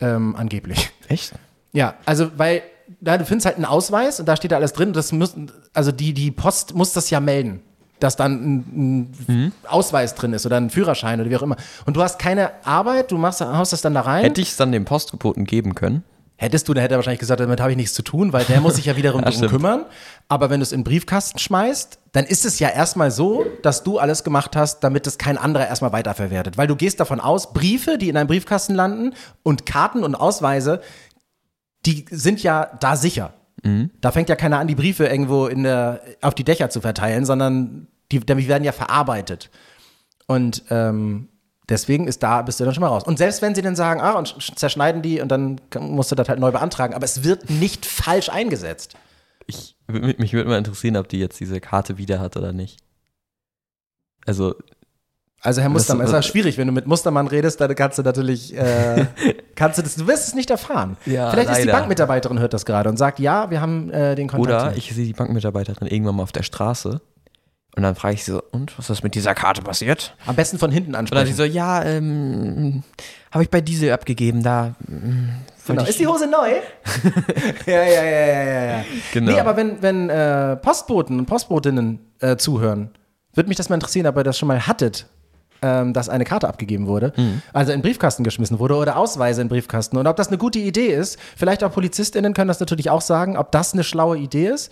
Ähm, angeblich. Echt? Ja, also weil da, du findest halt einen Ausweis und da steht da alles drin. Das müssen, also die, die Post muss das ja melden, dass dann ein, ein mhm. Ausweis drin ist oder ein Führerschein oder wie auch immer. Und du hast keine Arbeit, du machst, haust das dann da rein. Hätte ich es dann dem Postgeboten geben können? Hättest du, dann hätte er wahrscheinlich gesagt, damit habe ich nichts zu tun, weil der muss sich ja wiederum ja, darum kümmern. Aber wenn du es in den Briefkasten schmeißt, dann ist es ja erstmal so, dass du alles gemacht hast, damit es kein anderer erstmal weiterverwertet. Weil du gehst davon aus, Briefe, die in einem Briefkasten landen und Karten und Ausweise, die sind ja da sicher. Mhm. Da fängt ja keiner an, die Briefe irgendwo in der, auf die Dächer zu verteilen, sondern die, die werden ja verarbeitet. Und ähm, deswegen ist da, bist du dann schon mal raus. Und selbst wenn sie dann sagen, ah, und sch- zerschneiden die und dann musst du das halt neu beantragen, aber es wird nicht falsch eingesetzt. Ich, mich würde mal interessieren, ob die jetzt diese Karte wieder hat oder nicht. Also, Also Herr Mustermann, es ist schwierig, wenn du mit Mustermann redest, dann kannst du natürlich, äh, kannst du das, du wirst es nicht erfahren. Ja, Vielleicht ist die leider. Bankmitarbeiterin hört das gerade und sagt, ja, wir haben äh, den Kontakt. oder ich sehe die Bankmitarbeiterin irgendwann mal auf der Straße und dann frage ich sie so, und was ist mit dieser Karte passiert? Am besten von hinten Und dann sie ansprechen. so, ja, ähm, habe ich bei Diesel abgegeben, da. ähm, Genau. Ist die Hose neu? ja, ja, ja, ja, ja, ja. Genau. Nee, aber wenn, wenn äh, Postboten und Postbotinnen äh, zuhören, würde mich das mal interessieren, ob ihr das schon mal hattet, ähm, dass eine Karte abgegeben wurde, Mhm. also in Briefkasten geschmissen wurde oder Ausweise in Briefkasten und ob das eine gute Idee ist. Vielleicht auch PolizistInnen können das natürlich auch sagen, ob das eine schlaue Idee ist.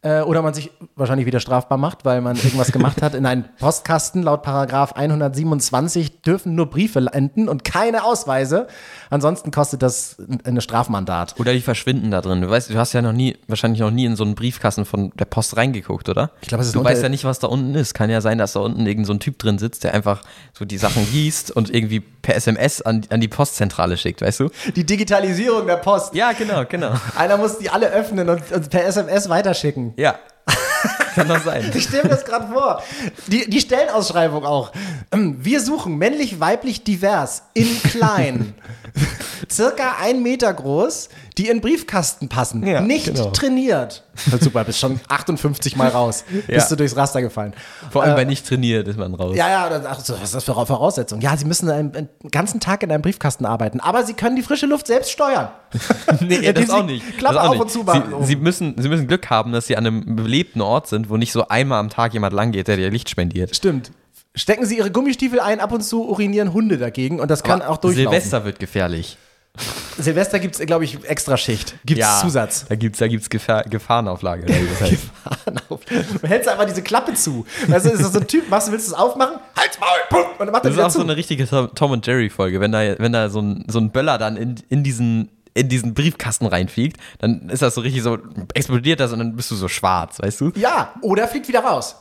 Äh, oder man sich wahrscheinlich wieder strafbar macht, weil man irgendwas gemacht hat. In einen Postkasten laut Paragraph 127 dürfen nur Briefe enden und keine Ausweise. Ansonsten kostet das ein Strafmandat. Oder die verschwinden da drin. Du weißt, du hast ja noch nie, wahrscheinlich noch nie in so einen Briefkasten von der Post reingeguckt, oder? Ich glaube, es ist Du weißt ja nicht, was da unten ist. Kann ja sein, dass da unten irgend so ein Typ drin sitzt, der einfach so die Sachen liest und irgendwie per SMS an, an die Postzentrale schickt, weißt du? Die Digitalisierung der Post. Ja, genau, genau. Einer muss die alle öffnen und, und per SMS weiterschicken. Ja. Kann doch sein. Ich stelle mir das gerade vor. Die, die Stellenausschreibung auch. Ähm, Wir suchen männlich, weiblich, divers, in klein. Circa ein Meter groß, die in Briefkasten passen. Ja, Nicht genau. trainiert. Na super, bist schon 58 Mal raus. Ja. Bist du durchs Raster gefallen. Vor allem Äh, bei nicht trainiert ist man raus. Ja, ja, ach so, was ist das für Voraussetzung? Ja, Sie müssen einen, einen ganzen Tag in einem Briefkasten arbeiten, aber Sie können die frische Luft selbst steuern. Nee, Indem das auch nicht. Klappe auf nicht. und zu machen. Sie, sie, müssen, sie müssen Glück haben, dass sie an einem belebten Ort sind, wo nicht so einmal am Tag jemand lang geht, der dir Licht spendiert. Stimmt. Stecken Sie Ihre Gummistiefel ein, ab und zu urinieren Hunde dagegen und das kann auch durchlaufen. Silvester wird gefährlich. Silvester gibt es, glaube ich, extra Schicht. Gibt es Zusatz. Da gibt es da gibt's Gefahr, Gefahrenauflage. wie das heißt. Du hältst einfach diese Klappe zu. Weißt du, ist das so ein Typ, machst du, willst du es aufmachen? Halt's Maul! Pum, und dann macht Das ist auch zu. so eine richtige Tom und Jerry Folge. Wenn da, wenn da so, ein, so ein Böller dann in, in, diesen, in diesen Briefkasten reinfliegt, dann ist das so richtig so, explodiert das und dann bist du so schwarz, weißt du? ja, oder fliegt wieder raus.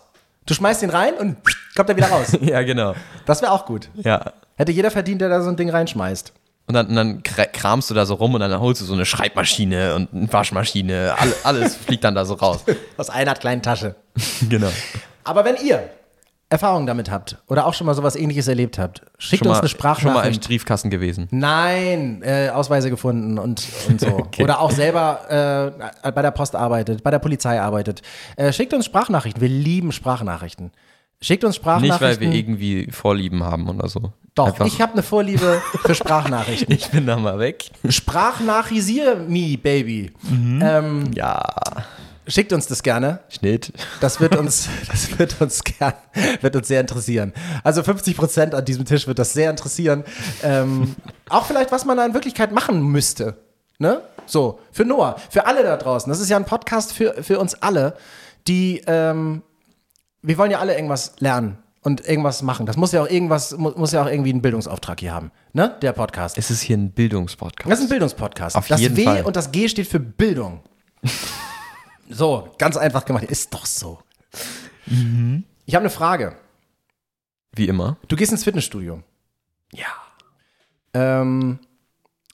Du schmeißt ihn rein und kommt er wieder raus. Ja, genau. Das wäre auch gut. Ja. Hätte jeder verdient, der da so ein Ding reinschmeißt. Und dann, und dann kra- kramst du da so rum und dann holst du so eine Schreibmaschine und eine Waschmaschine. All, alles fliegt dann da so raus. Aus einer kleinen Tasche. genau. Aber wenn ihr Erfahrungen damit habt oder auch schon mal sowas ähnliches erlebt habt, schickt Schon uns mal, eine schon mal im Sprachnachricht. Briefkasten gewesen. Nein, äh, Ausweise gefunden und, und so. Oder auch selber äh, bei der Post arbeitet, bei der Polizei arbeitet. Äh, schickt uns Sprachnachrichten. Wir lieben Sprachnachrichten. Schickt uns Nicht, Sprachnachrichten. weil wir irgendwie Vorlieben haben oder so. Doch, Einfach, ich habe eine Vorliebe für Sprachnachrichten. ich bin da mal weg. Sprachnachisier me, Baby. Ähm, Ja, schickt uns das gerne. Schnitt. Das wird uns, das wird uns gern, wird uns sehr interessieren. Also 50 Prozent an diesem Tisch wird das sehr interessieren. Ähm, auch vielleicht, was man da in Wirklichkeit machen müsste. Ne? So, für Noah, für alle da draußen. Das ist ja ein Podcast für, für uns alle, die, ähm, wir wollen ja alle irgendwas lernen und irgendwas machen. Das muss ja auch irgendwas, mu- muss ja auch irgendwie einen Bildungsauftrag hier haben. Ne? Der Podcast. Es ist hier ein Bildungspodcast. Das ist ein Bildungspodcast. Auf das jeden W Fall. und das G steht für Bildung. so, ganz einfach gemacht. Ist doch so. Mhm. Ich habe eine Frage. Wie immer. Du gehst ins Fitnessstudio. Ja. Ähm,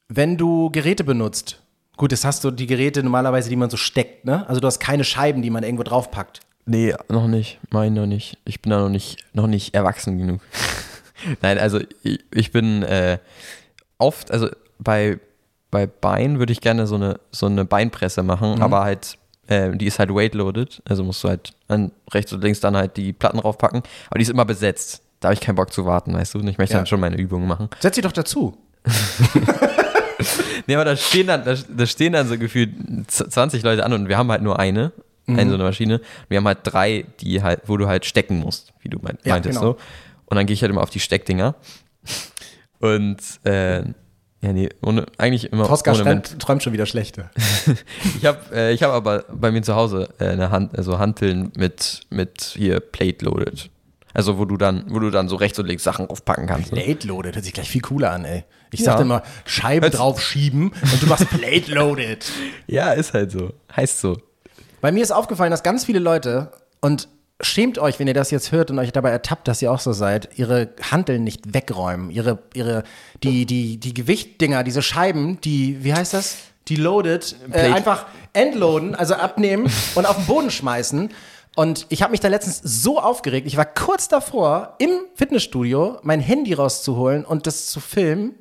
wenn du Geräte benutzt, gut, jetzt hast du die Geräte normalerweise, die man so steckt, ne? Also du hast keine Scheiben, die man irgendwo draufpackt. Nee, noch nicht. Mein noch nicht. Ich bin da noch nicht, noch nicht erwachsen genug. Nein, also ich, ich bin äh, oft, also bei, bei Bein würde ich gerne so eine, so eine Beinpresse machen, aber halt, äh, die ist halt weight-loaded, also musst du halt an rechts und links dann halt die Platten draufpacken, aber die ist immer besetzt. Da habe ich keinen Bock zu warten, weißt du? Und ich möchte Ja. dann schon meine Übungen machen. Setz sie doch dazu. Nee, aber da stehen dann, da, da stehen dann so gefühlt z- 20 Leute an und wir haben halt nur eine, Mhm. eine so eine Maschine. Wir haben halt drei, die halt, wo du halt stecken musst, wie du mein, Ja, meintest genau. so. Und dann gehe ich halt immer auf die Steckdinger. Und äh, ja, nee, ohne, eigentlich immer Oskar ohne Wind. träumt, träumt schon wieder schlechte. Ich habe äh, ich hab aber bei mir zu Hause äh, eine Hand, also Hanteln mit, mit hier Plate loaded. Also wo du dann, wo du dann so rechts und links Sachen draufpacken kannst. Plate loaded hört sich gleich viel cooler an, ey. Ich Ja. sagte immer, Scheiben Hört- draufschieben und du machst Plate loaded. Ja, ist halt so. Heißt so. Bei mir ist aufgefallen, dass ganz viele Leute, und schämt euch, wenn ihr das jetzt hört und euch dabei ertappt, dass ihr auch so seid, ihre Handeln nicht wegräumen. Ihre, ihre, die, die, die Gewichtdinger, diese Scheiben, die, wie heißt das? Die loaded, äh, einfach entloaden, also abnehmen und auf den Boden schmeißen. Und ich habe mich da letztens so aufgeregt. Ich war kurz davor, im Fitnessstudio mein Handy rauszuholen und das zu filmen,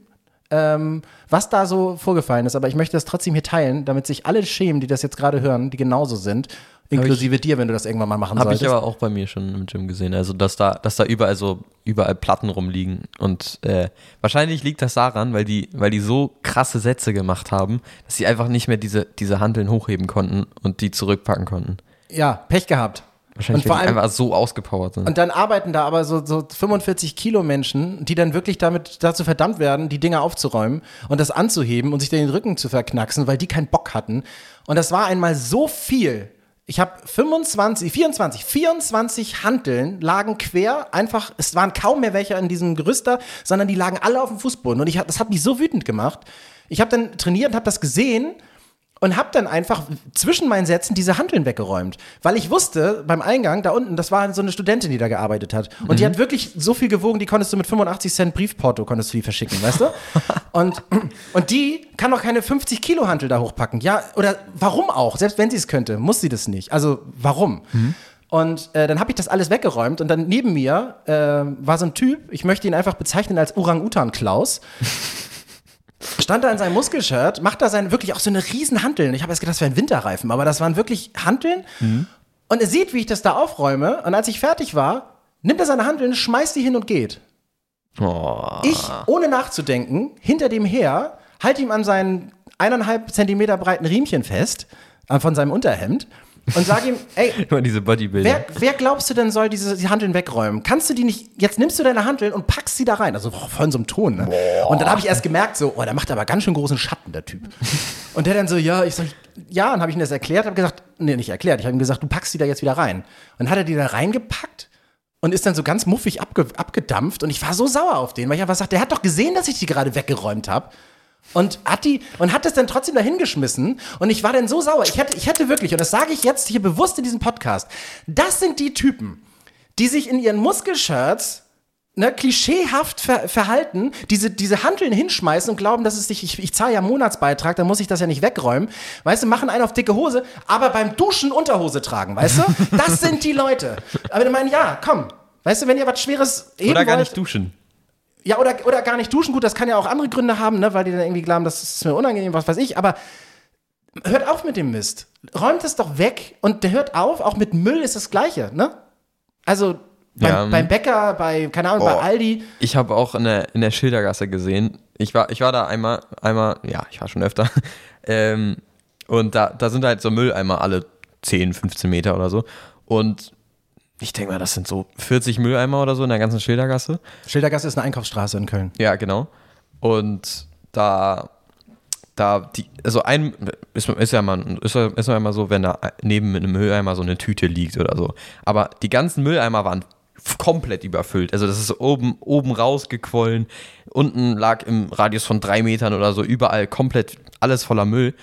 ähm, was da so vorgefallen ist. Aber ich möchte das trotzdem hier teilen, damit sich alle schämen, die das jetzt gerade hören, die genauso sind. Inklusive dir, wenn du das irgendwann mal machen Habe ich solltest. aber auch bei mir schon im Gym gesehen. Also, dass da, dass da überall so, überall Platten rumliegen. Und äh, wahrscheinlich liegt das daran, weil die, weil die so krasse Sätze gemacht haben, dass sie einfach nicht mehr diese, diese Handeln hochheben konnten und die zurückpacken konnten. ja, Pech gehabt. Wahrscheinlich, Und vor allem- einfach so ausgepowert sind. Und dann arbeiten da aber so, so 45 Kilo Menschen, die dann wirklich damit dazu verdammt werden, die Dinge aufzuräumen und das anzuheben und sich dann den Rücken zu verknacksen, weil die keinen Bock hatten. Und das war einmal so viel. Ich habe 25, 24, 24 Hanteln lagen quer, einfach, es waren kaum mehr welche in diesem Gerüster, sondern die lagen alle auf dem Fußboden. Und ich, das hat mich so wütend gemacht. Ich habe dann trainiert und habe das gesehen und habe dann einfach zwischen meinen Sätzen diese Hanteln weggeräumt, weil ich wusste beim Eingang da unten, das war so eine Studentin, die da gearbeitet hat und die hat wirklich so viel gewogen, die konntest du mit 85 Cent Briefporto konntest du die verschicken, weißt du? Und und die kann doch keine 50 Kilo Hantel da hochpacken, ja oder warum auch? Selbst wenn sie es könnte, muss sie das nicht. Also warum? Und äh, dann habe ich das alles weggeräumt und dann neben mir äh, war so ein Typ, ich möchte ihn einfach bezeichnen als Orang-Utan Klaus stand da in seinem Muskelshirt, macht da seine wirklich auch so eine riesen Hanteln. Ich habe erst gedacht, das wären Winterreifen, aber das waren wirklich Hanteln. Und er sieht, wie ich das da aufräume. Und als ich fertig war, nimmt er seine Hanteln, schmeißt die hin und geht. oh. Ich, ohne nachzudenken, hinter dem her, halte ihm an seinen eineinhalb Zentimeter breiten Riemchen fest, von seinem Unterhemd, und sage ihm, ey, Immer diese Bodybuilder. Wer, wer glaubst du denn soll diese die Handeln wegräumen? Kannst du die nicht, jetzt nimmst du deine Handeln und packst sie da rein. Also boah, von so einem Ton. Ne? Und dann habe ich erst gemerkt, so, oh, der macht aber ganz schön großen Schatten, der Typ. Und der dann so, ja, ich sag, ja, dann habe ich ihm das erklärt, habe gesagt, nee, nicht erklärt, ich habe ihm gesagt, du packst die da jetzt wieder rein. Und dann hat er die da reingepackt und ist dann so ganz muffig abge, abgedampft und ich war so sauer auf den, weil ich einfach sagte, der hat doch gesehen, dass ich die gerade weggeräumt habe. Und hat die und hat es dann trotzdem dahin geschmissen und ich war dann so sauer. Ich hätte, ich hätte wirklich, und das sage ich jetzt hier bewusst in diesem Podcast, das sind die Typen, die sich in ihren Muskelshirts ne, klischeehaft ver verhalten, diese, diese Hanteln hinschmeißen und glauben, dass es sich, ich, ich zahle ja Monatsbeitrag, dann muss ich das ja nicht wegräumen. Weißt du, machen einen auf dicke Hose, aber beim Duschen Unterhose tragen, weißt du? Das sind die Leute. Aber ich meine, ja, komm. Weißt du, wenn ihr was Schweres heben Oder gar wollt, nicht duschen. Ja, oder, oder gar nicht duschen. Gut, das kann ja auch andere Gründe haben, ne? weil die dann irgendwie glauben, das ist mir unangenehm, was weiß ich. Aber hört auf mit dem Mist. Räumt es doch weg und der hört auf. Auch mit Müll ist das Gleiche, ne? Also beim, Ja, beim Bäcker, bei, keine Ahnung, bei Oh. Aldi. Ich habe auch in der, in der Schildergasse gesehen. Ich war, ich war da einmal, einmal, ja, ich war schon öfter. ähm, und da, da sind halt so Mülleimer alle 10, 15 Meter oder so. Und ich denke mal, das sind so 40 Mülleimer oder so in der ganzen Schildergasse. Schildergasse ist eine Einkaufsstraße in Köln. Ja, genau. Und da, da, die, also ein, ist, ist ja mal, ist, ist ja immer so, wenn da neben einem Mülleimer so eine Tüte liegt oder so. Aber die ganzen Mülleimer waren komplett überfüllt. Also das ist oben, oben rausgequollen. Unten lag im Radius von drei Metern oder so überall komplett alles voller Müll.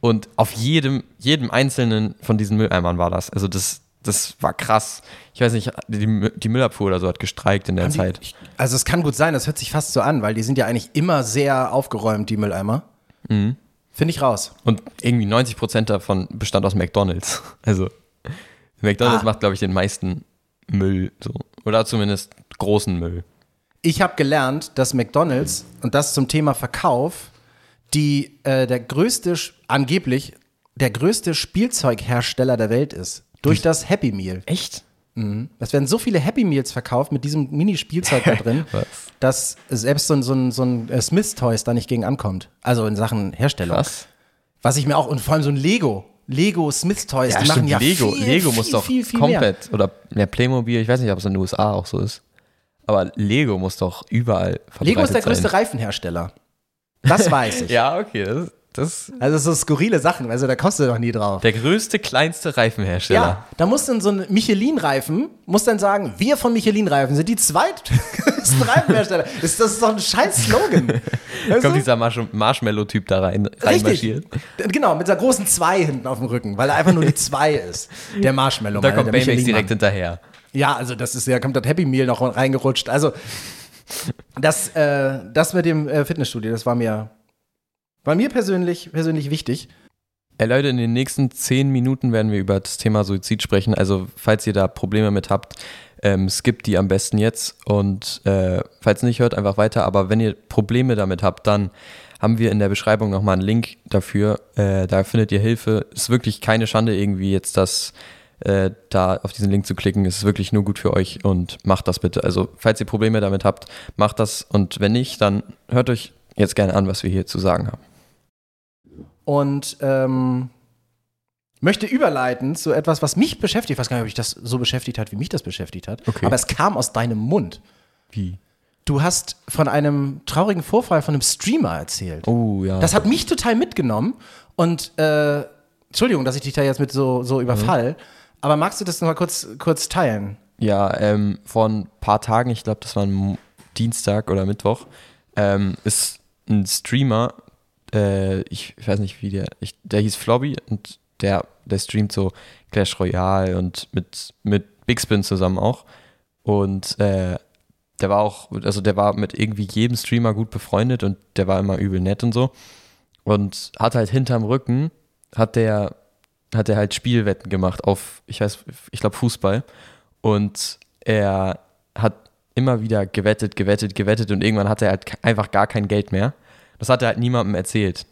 Und auf jedem, jedem einzelnen von diesen Mülleimern war das. Also das, das war krass. Ich weiß nicht, die, die Müllabfuhr oder so hat gestreikt in der Zeit. Ich, also es kann gut sein, das hört sich fast so an, weil die sind ja eigentlich immer sehr aufgeräumt, die Mülleimer. Mhm. Finde ich raus. Und irgendwie 90 Prozent davon bestand aus McDonalds. Also McDonalds Ah. macht, glaube ich, den meisten Müll. So. Oder zumindest großen Müll. Ich habe gelernt, dass McDonald's, und das zum Thema Verkauf, die äh, der größte, angeblich der größte Spielzeughersteller der Welt ist. Durch das Happy Meal. Echt? Es werden so viele Happy Meals verkauft mit diesem Mini-Spielzeug da drin, dass selbst so ein, so ein, so ein äh, Smith Toys da nicht gegen ankommt. Also in Sachen Herstellung. Was? Was ich mir auch, und vor allem so ein Lego. Lego Smith Toys, die machen ja Lego, viel, Lego viel, muss doch viel, viel mehr. komplett. Oder ja, Playmobil, ich weiß nicht, ob es in den USA auch so ist. Aber Lego muss doch überall verbreitet Lego ist der sein. größte Reifenhersteller. Das weiß ich. Ja, okay. Das, Das Also so skurrile Sachen, also da kommst du doch nie drauf. der größte, kleinste Reifenhersteller. Ja, da muss dann so ein Michelin-Reifen, muss dann sagen, wir von Michelin-Reifen sind die zweitgrößten Reifenhersteller. Das, das ist doch ein scheiß Slogan. Weißt Kommt du? dieser Marsh Marshmallow-Typ da rein, reinmarschiert. Genau, mit dieser großen 2 hinten auf dem Rücken, weil er einfach nur die 2 ist. Der Marshmallow. Da kommt Baymax direkt hinterher. Ja, also das ist ja, kommt das Happy Meal noch reingerutscht. Also das, äh, das mit dem äh, Fitnessstudio, das war mir, war mir persönlich, persönlich wichtig. Ey Leute, in den nächsten zehn Minuten werden wir über das Thema Suizid sprechen. Also falls ihr da Probleme mit habt, ähm, skippt die am besten jetzt. Und äh, falls nicht, hört einfach weiter. Aber wenn ihr Probleme damit habt, dann haben wir in der Beschreibung nochmal einen Link dafür. Äh, da findet ihr Hilfe. Ist wirklich keine Schande irgendwie jetzt das äh, da auf diesen Link zu klicken. Ist wirklich nur gut für euch und macht das bitte. Also falls ihr Probleme damit habt, macht das. Und wenn nicht, dann hört euch jetzt gerne an, was wir hier zu sagen haben. Und ähm, möchte überleiten zu etwas, was mich beschäftigt. Ich weiß gar nicht, ob ich das so beschäftigt hat, wie mich das beschäftigt hat. Okay. Aber es kam aus deinem Mund. Wie? Du hast von einem traurigen Vorfall von einem Streamer erzählt. Oh ja. Das hat mich total mitgenommen. Und äh, Entschuldigung, dass ich dich da jetzt mit so, so überfall. Aber magst du das noch mal kurz, kurz teilen? Ja, ähm, vor ein paar Tagen, ich glaube, das war ein Dienstag oder Mittwoch, ähm, ist ein Streamer, äh, ich, weiß nicht wie der, ich, der hieß Flobby und der, der streamt so Clash Royale und mit, mit Big Spin zusammen auch. Und äh, der war auch, also der war mit irgendwie jedem Streamer gut befreundet und der war immer übel nett und so. Und hat halt hinterm Rücken, hat der, hat er halt Spielwetten gemacht auf, ich weiß, ich glaube Fußball. Und er hat immer wieder gewettet, gewettet, gewettet und irgendwann hatte er halt einfach gar kein Geld mehr. Das hat er halt niemandem erzählt.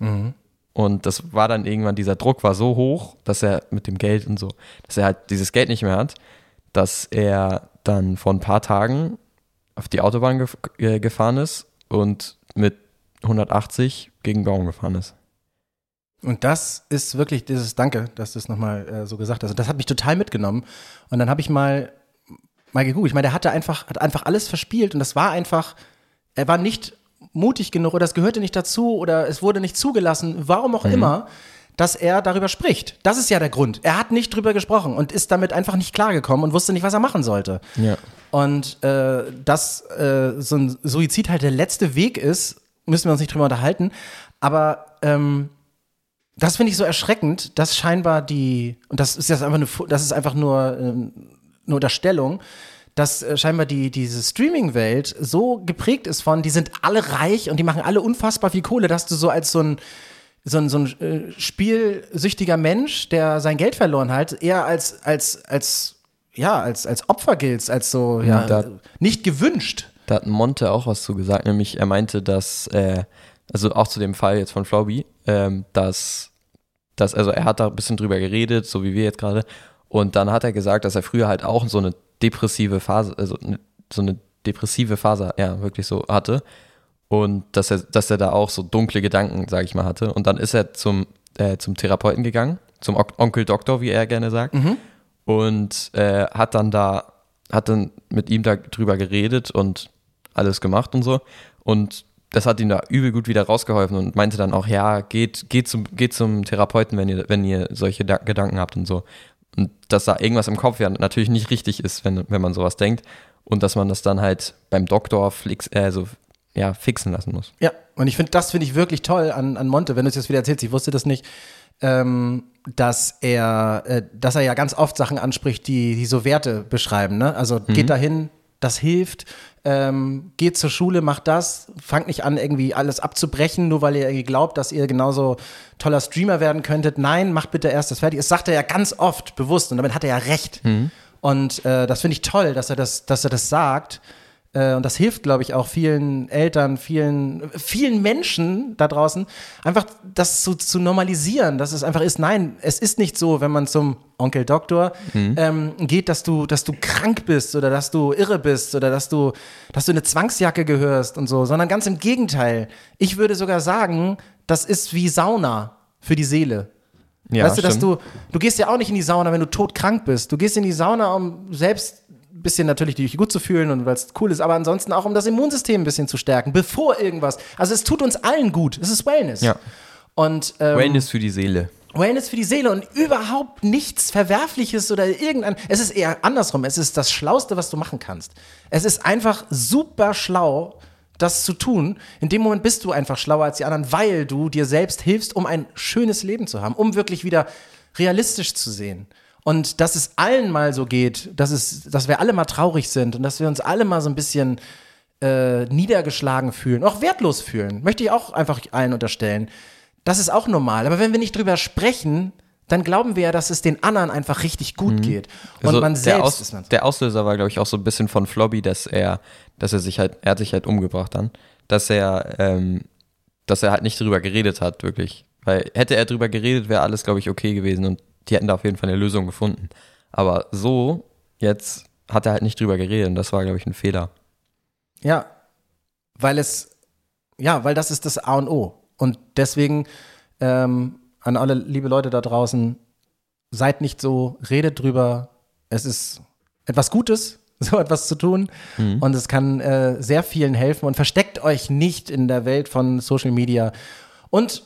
Und das war dann irgendwann, dieser Druck war so hoch, dass er mit dem Geld und so, dass er halt dieses Geld nicht mehr hat, dass er dann vor ein paar Tagen auf die Autobahn gef äh, gefahren ist und mit 180 gegen Baum gefahren ist. Und das ist wirklich dieses Danke, dass du es nochmal äh, so gesagt hast. Und das hat mich total mitgenommen. Und dann habe ich mal, mal gegoogelt. Ich meine, der hatte einfach, hat einfach alles verspielt und das war einfach, er war nicht mutig genug oder es gehörte nicht dazu oder es wurde nicht zugelassen, warum auch immer, dass er darüber spricht. Das ist ja der Grund. Er hat nicht drüber gesprochen und ist damit einfach nicht klargekommen und wusste nicht, was er machen sollte. Ja. Und äh, dass äh, so ein Suizid halt der letzte Weg ist, müssen wir uns nicht drüber unterhalten. Aber ähm, das finde ich so erschreckend, dass scheinbar die, und das ist jetzt einfach eine, das ist einfach nur ähm, eine Unterstellung, dass äh, scheinbar die, diese Streaming-Welt so geprägt ist von, die sind alle reich und die machen alle unfassbar viel Kohle, dass du so als so ein, so ein, so ein äh, spielsüchtiger Mensch, der sein Geld verloren hat, eher als, als, als, ja, als, als Opfer giltst, als so, ja, da- nicht gewünscht. Da hat Monte auch was zu gesagt, nämlich er meinte, dass, äh, also auch zu dem Fall jetzt von Flauby, ähm, dass, dass, also er hat da ein bisschen drüber geredet, so wie wir jetzt gerade, und dann hat er gesagt, dass er früher halt auch so eine depressive Phase, also ne- so eine depressive Phase, ja, wirklich so hatte. Und dass er, dass er da auch so dunkle Gedanken, sage ich mal, hatte. Und dann ist er zum, äh, zum Therapeuten gegangen, zum Ok- Onkel Doktor, wie er gerne sagt. Und äh, hat dann da, hat dann mit ihm da drüber geredet und alles gemacht und so. Und das hat ihm da übel gut wieder rausgeholfen und meinte dann auch, ja, geht, geht zum, geht zum Therapeuten, wenn ihr, wenn ihr solche da Gedanken habt und so. Und dass da irgendwas im Kopf ja natürlich nicht richtig ist, wenn, wenn man sowas denkt. Und dass man das dann halt beim Doktor flix, äh, so, ja, fixen lassen muss. Ja, und ich finde, das finde ich wirklich toll an, an Monte, wenn du es jetzt wieder erzählst, ich wusste das nicht, ähm, dass er, äh, dass er ja ganz oft Sachen anspricht, die, die so Werte beschreiben, ne? Also geht dahin, das hilft, ähm, geht zur Schule, macht das, fangt nicht an, irgendwie alles abzubrechen, nur weil ihr glaubt, dass ihr genauso toller Streamer werden könntet. Nein, macht bitte erst das fertig. Das sagt er ja ganz oft bewusst und damit hat er ja recht. Und äh, das finde ich toll, dass er das, dass er das sagt. Äh, und das hilft, glaube ich, auch vielen Eltern, vielen, vielen Menschen da draußen, einfach das zu, zu normalisieren, dass es einfach ist, nein, es ist nicht so, wenn man zum Onkel Doktor ähm, geht, dass du, dass du krank bist oder dass du irre bist oder dass du, dass du eine Zwangsjacke gehörst und so, sondern ganz im Gegenteil. Ich würde sogar sagen, das ist wie Sauna für die Seele. Ja, weißt du, dass stimmt. du, du gehst ja auch nicht in die Sauna, wenn du todkrank bist. Du gehst in die Sauna, um selbst bisschen natürlich dich gut zu fühlen und weil es cool ist, aber ansonsten auch, um das Immunsystem ein bisschen zu stärken, bevor irgendwas. Also es tut uns allen gut. Es ist Wellness. Ja. Und ähm, Wellness für die Seele. Wellness für die Seele und überhaupt nichts Verwerfliches oder irgendein. Es ist eher andersrum. Es ist das Schlauste, was du machen kannst. Es ist einfach super schlau, das zu tun. In dem Moment bist du einfach schlauer als die anderen, weil du dir selbst hilfst, um ein schönes Leben zu haben, um wirklich wieder realistisch zu sehen. Und dass es allen mal so geht, dass, es, dass wir alle mal traurig sind und dass wir uns alle mal so ein bisschen äh, niedergeschlagen fühlen, auch wertlos fühlen, möchte ich auch einfach allen unterstellen. Das ist auch normal. Aber wenn wir nicht drüber sprechen, dann glauben wir ja, dass es den anderen einfach richtig gut geht. Und Also man der, selbst Aus, ist man. der Auslöser war, glaube ich, auch so ein bisschen von Flobby, dass er, dass er sich halt, er hat sich halt umgebracht dann, dass er, ähm, dass er halt nicht drüber geredet hat, wirklich. Weil hätte er drüber geredet, wäre alles, glaube ich, okay gewesen und die hätten da auf jeden Fall eine Lösung gefunden. Aber so, jetzt hat er halt nicht drüber geredet und das war, glaube ich, ein Fehler. Ja, weil es, ja, weil das ist das A und O. Und deswegen ähm, an alle liebe Leute da draußen, seid nicht so, redet drüber. Es ist etwas Gutes, so etwas zu tun. Und es kann äh, sehr vielen helfen. Und versteckt euch nicht in der Welt von Social Media. Und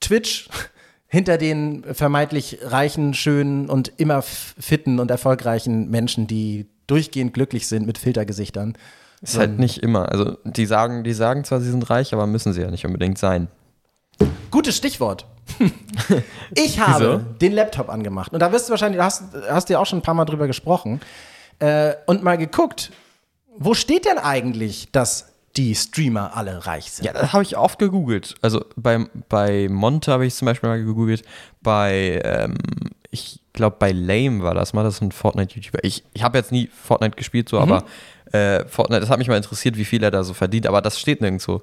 Twitch hinter den vermeintlich reichen, schönen und immer fitten und erfolgreichen Menschen, die durchgehend glücklich sind mit Filtergesichtern. Ist halt nicht immer. Also die sagen, die sagen zwar, sie sind reich, aber müssen sie ja nicht unbedingt sein. Gutes Stichwort. Ich habe Wieso? den Laptop angemacht. Und da wirst du wahrscheinlich, hast, hast du ja auch schon ein paar Mal drüber gesprochen. Äh, und mal geguckt, wo steht denn eigentlich, dass die Streamer alle reich sind? Ja, das habe ich oft gegoogelt. Also bei, bei Monte habe ich zum Beispiel mal gegoogelt. Bei, ähm, ich glaube, bei Lame war das mal, das ist ein Fortnite-YouTuber. Ich, ich habe jetzt nie Fortnite gespielt, so, aber äh, Fortnite, das hat mich mal interessiert, wie viel er da so verdient, aber das steht nirgendwo.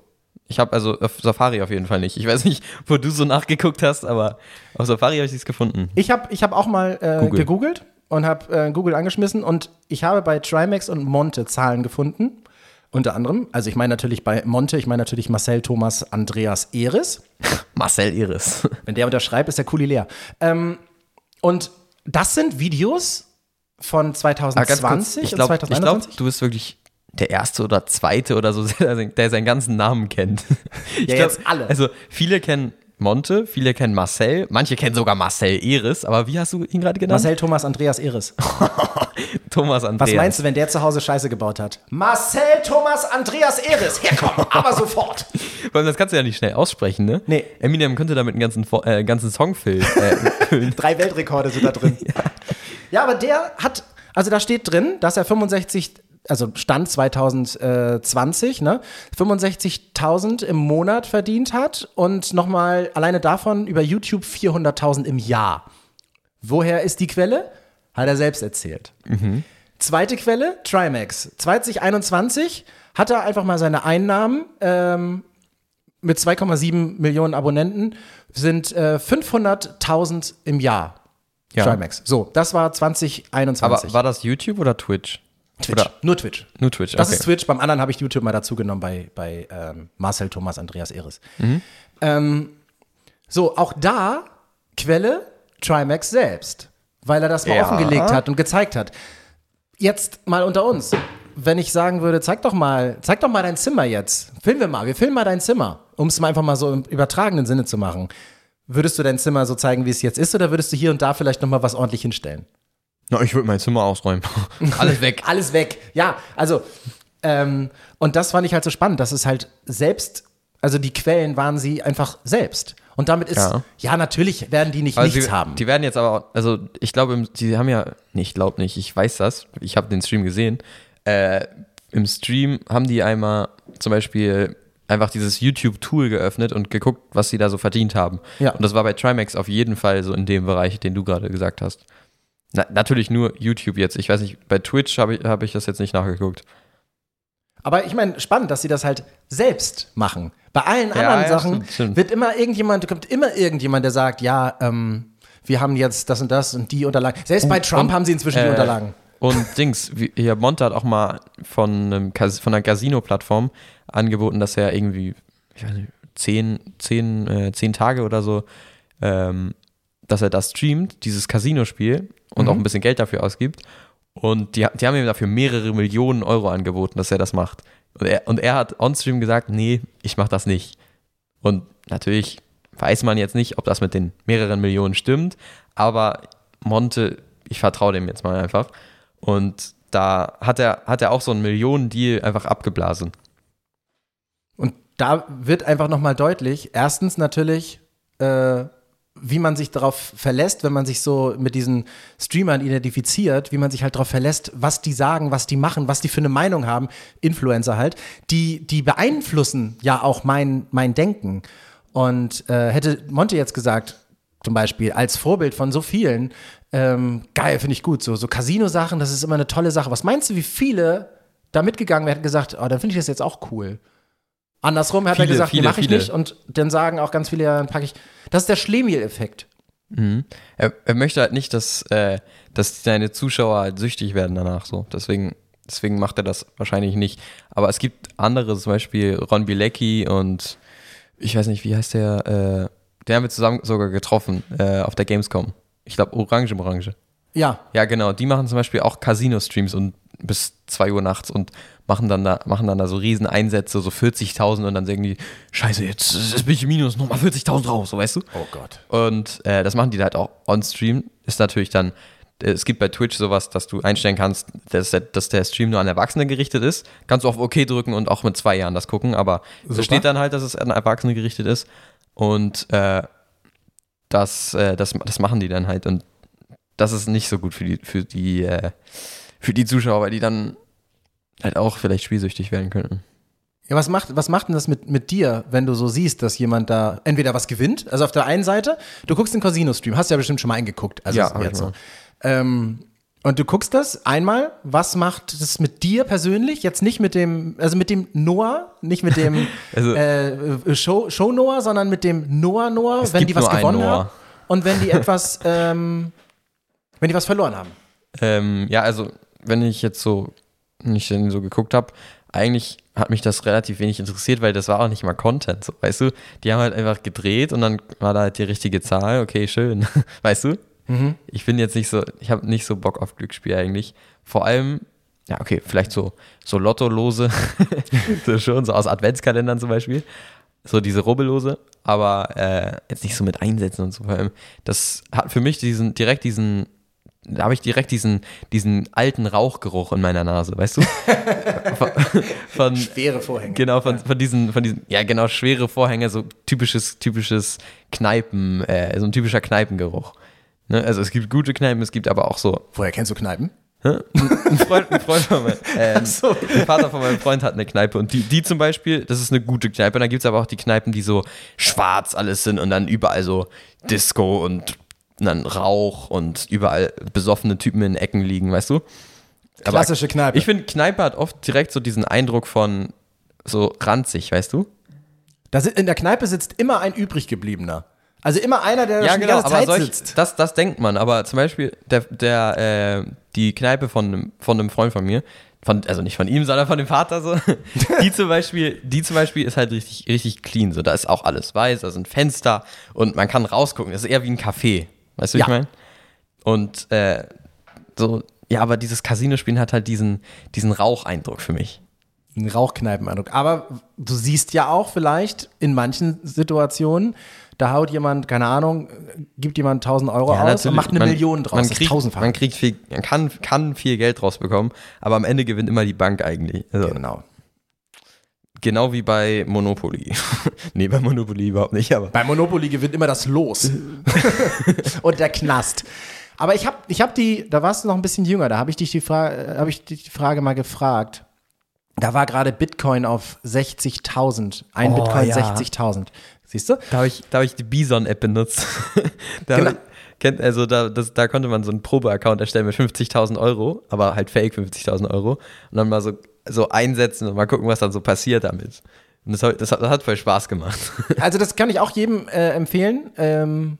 Ich habe also auf Safari auf jeden Fall nicht. Ich weiß nicht, wo du so nachgeguckt hast, aber auf Safari habe ich es gefunden. Ich habe ich hab auch mal äh, Google. gegoogelt und habe äh, Google angeschmissen und ich habe bei Trimax und Monte Zahlen gefunden. Unter anderem, also ich meine natürlich bei Monte, ich meine natürlich Marcel Thomas Andreas Eris. Marcel Iris. Wenn der unterschreibt, ist der Kuli leer. Ähm, und das sind Videos von Aber Ah, ganz 2020 kurz, ich glaube, und glaub, 2021. du bist wirklich der erste oder zweite oder so, der, seinen ganzen Namen kennt. Ich Ja, jetzt alle. Also viele kennen Monte, viele kennen Marcel, manche kennen sogar Marcel Eris, aber wie hast du ihn gerade genannt? Marcel Thomas Andreas Eris. Thomas Andreas. Was meinst du, wenn der zu Hause Scheiße gebaut hat? Marcel Thomas Andreas Eris. Herkommen, aber sofort. Allem, das kannst du ja nicht schnell aussprechen, ne? Nee. Eminem könnte damit einen ganzen, äh, ganzen Song füllen. Äh, füllen. Drei Weltrekorde sind da drin. ja. aber der hat, also da steht drin, dass er 65, also Stand 2020, ne, 65.000 im Monat verdient hat und nochmal alleine davon über YouTube 400.000 im Jahr. Woher ist die Quelle? Hat er selbst erzählt. Zweite Quelle, Trimax. 2021 hat er einfach mal seine Einnahmen ähm, mit 2,7 Millionen Abonnenten sind äh, 500.000 im Jahr. Ja. Trimax. So, das war 2021. aber war das YouTube oder Twitch? Twitch. Oder Nur Twitch. nur Twitch? Das okay. ist Twitch. Beim anderen habe ich YouTube mal dazu genommen bei, bei ähm, Marcel Thomas Andreas Eris. Mhm. Ähm, so, auch da Quelle Trimax selbst, weil er das mal Ja. offengelegt hat und gezeigt hat. Jetzt mal unter uns. Wenn ich sagen würde, zeig doch mal, zeig doch mal dein Zimmer jetzt. Filmen wir mal, wir filmen mal dein Zimmer, um es mal einfach mal so im übertragenen Sinne zu machen. Würdest du dein Zimmer so zeigen, wie es jetzt ist, oder würdest du hier und da vielleicht noch mal was ordentlich hinstellen? Na, ich würde mein Zimmer ausräumen. Alles weg. Alles weg. Ja, also, ähm, und das fand ich halt so spannend, dass es halt selbst, also die Quellen waren sie einfach selbst. Und damit ist, ja, Ja. natürlich werden die nicht Also nichts sie, haben. Die werden jetzt aber, auch- also ich glaube, die haben ja, nee, ich glaube nicht, ich weiß das, ich habe den Stream gesehen. Äh, Im Stream haben die einmal zum Beispiel einfach dieses YouTube-Tool geöffnet und geguckt, was sie da so verdient haben. Ja. Und das war bei Trimax auf jeden Fall so in dem Bereich, den du gerade gesagt hast. Na, natürlich nur YouTube jetzt. Ich weiß nicht, bei Twitch habe ich, hab ich das jetzt nicht nachgeguckt. Aber ich meine, spannend, dass sie das halt selbst machen. Bei allen Ja, anderen ja, Sachen stimmt, stimmt. wird immer irgendjemand, kommt immer irgendjemand, der sagt, ja, ähm, wir haben jetzt das und das und die Unterlagen. Selbst bei Trump und, haben sie inzwischen die äh, Unterlagen. Und Dings, hier Monte hat auch mal von, einem von einer Casino-Plattform angeboten, dass er irgendwie, ich weiß nicht, zehn, zehn, äh, zehn Tage oder so, ähm, dass er das streamt, dieses Casino-Spiel und auch ein bisschen Geld dafür ausgibt. Und die, die haben ihm dafür mehrere Millionen Euro angeboten, dass er das macht. Und er, und er hat on-stream gesagt, nee, ich mach das nicht. Und natürlich weiß man jetzt nicht, ob das mit den mehreren Millionen stimmt, aber Monte, ich vertraue dem jetzt mal einfach. Und da hat er, hat er auch so einen Millionen-Deal einfach abgeblasen. Und da wird einfach nochmal deutlich, erstens natürlich, äh, wie man sich darauf verlässt, wenn man sich so mit diesen Streamern identifiziert, wie man sich halt darauf verlässt, was die sagen, was die machen, was die für eine Meinung haben, Influencer halt, die, die beeinflussen ja auch mein, mein Denken. Und äh, hätte Monte jetzt gesagt, zum Beispiel, als Vorbild von so vielen, ähm, geil, finde ich gut, so, so Casino-Sachen, das ist immer eine tolle Sache. Was meinst du, wie viele da mitgegangen wären, gesagt, oh, dann finde ich das jetzt auch cool. Andersrum hat Viele, er gesagt, viele, nee, mache ich viele. nicht. Und dann sagen auch ganz viele, ja, dann packe ich. Das ist der Schlemiel-Effekt. Er, er möchte halt nicht, dass, äh, dass seine Zuschauer halt süchtig werden danach so. Deswegen, deswegen macht er das wahrscheinlich nicht. Aber es gibt andere, zum Beispiel Ron Bilecki und ich weiß nicht, wie heißt der, äh, den haben wir zusammen sogar getroffen äh, auf der Gamescom. Ich glaube, Orange im Orange. Ja, Ja, genau. Die machen zum Beispiel auch Casino-Streams und bis 2 Uhr nachts und machen dann da, machen dann da so riesen Einsätze, so 40.000 und dann sagen die, scheiße, jetzt, jetzt bin ich im Minus, nochmal 40.000 raus, so weißt du? Oh Gott. Und äh, das machen die halt auch on-stream. Ist natürlich dann, äh, es gibt bei Twitch sowas, dass du einstellen kannst, dass der, dass der Stream nur an Erwachsene gerichtet ist. Kannst du auf OK drücken und auch mit zwei Jahren das gucken, aber Super. so steht dann halt, dass es an Erwachsene gerichtet ist. Und äh, das, äh, das, das machen die dann halt. Und das ist nicht so gut für die, für die, äh, für die Zuschauer, weil die dann halt auch vielleicht spielsüchtig werden könnten. Ja, was macht, was macht denn das mit, mit dir, wenn du so siehst, dass jemand da entweder was gewinnt, also auf der einen Seite, du guckst den Casino-Stream, hast du ja bestimmt schon mal eingeguckt. Also Ja, jetzt so. Ähm, und du guckst das einmal, was macht das mit dir persönlich? Jetzt nicht mit dem, also mit dem Noah, nicht mit dem Also- äh, Show, Show Noah, sondern mit dem Noah Noah, wenn die was gewonnen haben und wenn die etwas, ähm, wenn die was verloren haben. Ähm, ja, also wenn ich jetzt so nicht so geguckt habe, eigentlich hat mich das relativ wenig interessiert, weil das war auch nicht mal Content, so, weißt du? Die haben halt einfach gedreht und dann war da halt die richtige Zahl, okay, schön, weißt du? Ich bin jetzt nicht so, ich habe nicht so Bock auf Glücksspiel eigentlich. Vor allem, ja, okay, vielleicht so, so Lottolose, so schon, so aus Adventskalendern zum Beispiel. So diese Rubbellose, aber äh, jetzt nicht so mit Einsätzen und so. Vor allem, das hat für mich diesen, direkt diesen, da habe ich direkt diesen, diesen alten Rauchgeruch in meiner Nase, weißt du? von, von, Schwere Vorhänge. Genau, von, von diesen, von diesen, ja genau, schwere Vorhänge, so typisches, typisches Kneipen, äh, so ein typischer Kneipengeruch. Ne? Also es gibt gute Kneipen, es gibt aber auch so. Woher kennst du Kneipen? Ein Freund, ein Freund von meinem, ähm, so. der Vater von meinem Freund hat eine Kneipe und die, die zum Beispiel, das ist eine gute Kneipe. Und dann gibt es aber auch die Kneipen, die so schwarz alles sind und dann überall so Disco und dann Rauch und überall besoffene Typen in Ecken liegen, weißt du? Aber Klassische Kneipe. Ich finde, Kneipe hat oft direkt so diesen Eindruck von so ranzig, weißt du? Da in der Kneipe sitzt immer ein übriggebliebener. Also immer einer, der Ja, schon genau, die ganze Zeit solch, sitzt. das, das denkt man. Aber zum Beispiel der, der, äh, die Kneipe von, einem- von einem Freund von mir, von, also nicht von ihm, sondern von dem Vater so, die zum Beispiel, die zum Beispiel ist halt richtig, richtig clean. So, da ist auch alles weiß, da sind Fenster und man kann rausgucken. Das ist eher wie ein Café. Weißt du, wie Ja. ich meine? Und äh, so, ja, aber dieses Casino-Spielen hat halt diesen, diesen Raucheindruck für mich. Ein Rauchkneipeneindruck. Aber du siehst ja auch vielleicht in manchen Situationen, da haut jemand, keine Ahnung, gibt jemand 1000 Euro aus und macht eine Man- Million draus. Man kriegt, tausendfach. man kriegt viel, man kann, kann viel Geld rausbekommen, aber am Ende gewinnt immer die Bank eigentlich. Also, Genau. Genau wie bei Monopoly. nee, bei Monopoly überhaupt nicht, aber. Bei Monopoly gewinnt immer das Los. und der Knast. Aber ich habe ich hab die, da warst du noch ein bisschen jünger, da habe ich dich die Frage, habe ich dich die Frage mal gefragt. Da war gerade Bitcoin auf 60.000. Ein Oh, Bitcoin ja. 60.000. Siehst du? Da habe ich, da hab ich die Bison-App benutzt. da, Genau. Kennt, also da, das, da konnte man so einen Probe-Account erstellen mit 50.000 Euro, aber halt fake 50.000 Euro. Und dann mal so, so einsetzen und mal gucken, was dann so passiert damit. Und das, hat- das, das hat voll Spaß gemacht. Also das kann ich auch jedem äh, empfehlen. Ähm,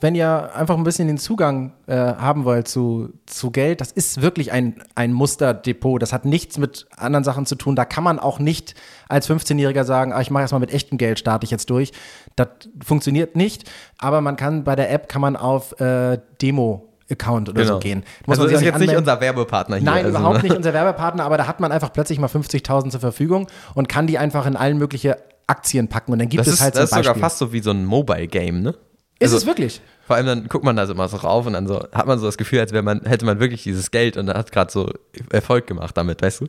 wenn ihr einfach ein bisschen den Zugang äh, haben wollt zu, zu Geld, das ist wirklich ein, ein Musterdepot. Das hat nichts mit anderen Sachen zu tun. Da kann man auch nicht als 15-Jähriger sagen, ah, ich mache erstmal mit echtem Geld, starte ich jetzt durch. Das funktioniert nicht. Aber man kann bei der App kann man auf äh, Demo-Account oder so gehen. Muss also ist jetzt nicht anmelden. unser Werbepartner hier. Nein, also, überhaupt ne? nicht unser Werbepartner, aber da hat man einfach plötzlich mal 50.000 zur Verfügung und kann die einfach in allen möglichen Aktien packen und dann gibt Das es ist, halt das ist so ein sogar Beispiel. fast so wie so ein Mobile-Game, ne? ist also- es wirklich? Vor allem dann guckt man da so immer so rauf und dann so hat man so das Gefühl, als wäre man, hätte man wirklich dieses Geld und hat gerade so Erfolg gemacht damit, weißt du?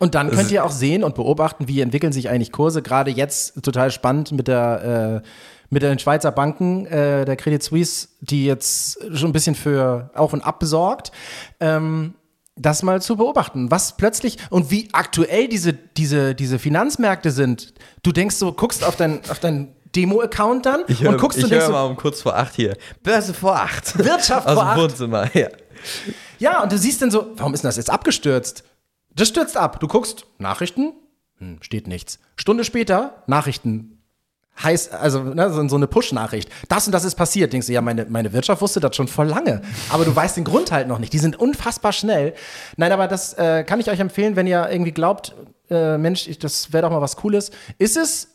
Und dann könnt ihr auch sehen und beobachten, wie entwickeln sich eigentlich Kurse. Gerade jetzt total spannend mit der äh, mit den Schweizer Banken, äh, der Credit Suisse, die jetzt schon ein bisschen für auf und ab besorgt. Ähm, das mal zu beobachten, was plötzlich und wie aktuell diese, diese, diese Finanzmärkte sind. Du denkst so, guckst auf dein, auf dein Demo-Account dann und guckst ich und denkst höre so, mal um kurz vor acht hier. Börse vor acht. Wirtschaft Aus vor dem acht. Wohnzimmer, ja. Ja, und du siehst dann so, warum ist denn das jetzt abgestürzt? Das stürzt ab. Du guckst, Nachrichten, hm, steht nichts. Stunde später, Nachrichten. Heißt, also ne, so, eine Push-Nachricht. Das und das ist passiert. Denkst du, ja, meine, meine Wirtschaft wusste das schon voll lange. Aber du weißt den Grund halt noch nicht. Die sind unfassbar schnell. Nein, aber das äh, kann ich euch empfehlen, wenn ihr irgendwie glaubt, äh, Mensch, ich, das wäre doch mal was Cooles. Ist es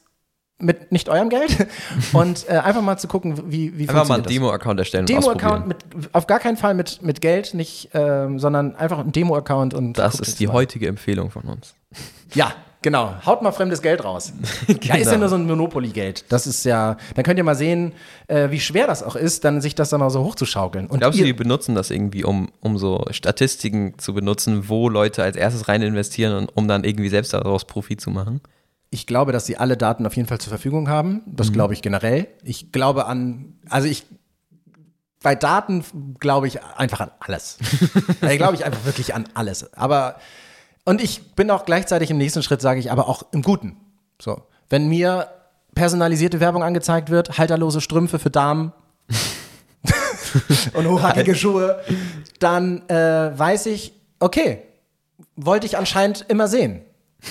mit nicht eurem Geld und äh, einfach mal zu gucken, wie, wie Einfach mal einen. Demo-Account erstellen Demo-Account mit, auf gar keinen Fall mit, mit Geld, nicht, ähm, sondern einfach ein Demo-Account und. Das ist die mal. heutige Empfehlung von uns. Ja, genau. Haut mal fremdes Geld raus. Ja, ist ja Genau. nur so ein Monopoly-Geld. Das ist ja, dann könnt ihr mal sehen, äh, wie schwer das auch ist, dann sich das dann mal so hochzuschaukeln. Und Glaubst du, die benutzen das irgendwie, um, um so Statistiken zu benutzen, wo Leute als erstes rein investieren und um dann irgendwie selbst daraus Profit zu machen? Ich glaube, dass sie alle Daten auf jeden Fall zur Verfügung haben. Mhm. Das glaube ich generell. Ich glaube an, also ich, bei Daten glaube ich einfach an alles. da glaube ich einfach wirklich an alles. Aber, und ich bin auch gleichzeitig im nächsten Schritt, sage ich, aber auch im Guten. So. Wenn mir personalisierte Werbung angezeigt wird, halterlose Strümpfe für Damen und hochhackige Schuhe, dann äh, weiß ich, okay, wollte ich anscheinend immer sehen.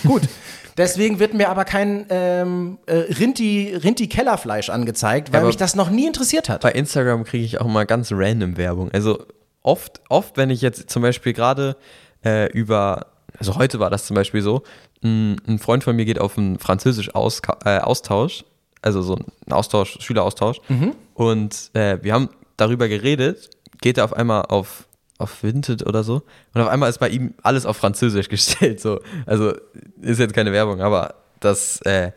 Gut. Deswegen wird mir aber kein ähm, äh, Rinti, Rinti-Kellerfleisch angezeigt, weil Aber- mich das noch nie interessiert hat. Bei Instagram kriege ich auch mal ganz random Werbung. Also oft, oft, wenn ich jetzt zum Beispiel gerade äh, über, also heute war das zum Beispiel so, ein, ein Freund von mir geht auf einen Französisch-Austausch, also so ein Austausch, Schüleraustausch, und äh, wir haben darüber geredet, geht er auf einmal auf auf Vinted oder so und auf einmal ist bei ihm alles auf Französisch gestellt so also ist jetzt keine Werbung aber das äh,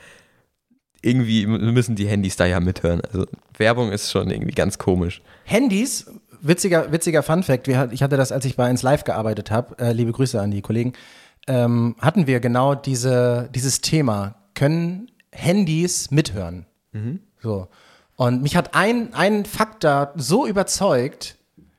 irgendwie müssen die Handys da ja mithören. Also Werbung ist schon irgendwie ganz komisch. Handys, witziger, witziger Fun-Fact, wir, hat- ich hatte das, als ich bei 1 Live gearbeitet habe, äh, liebe Grüße an die Kollegen, ähm, hatten wir genau diese, dieses Thema. Können Handys mithören? So. Und mich hat ein, ein Fakt da so überzeugt,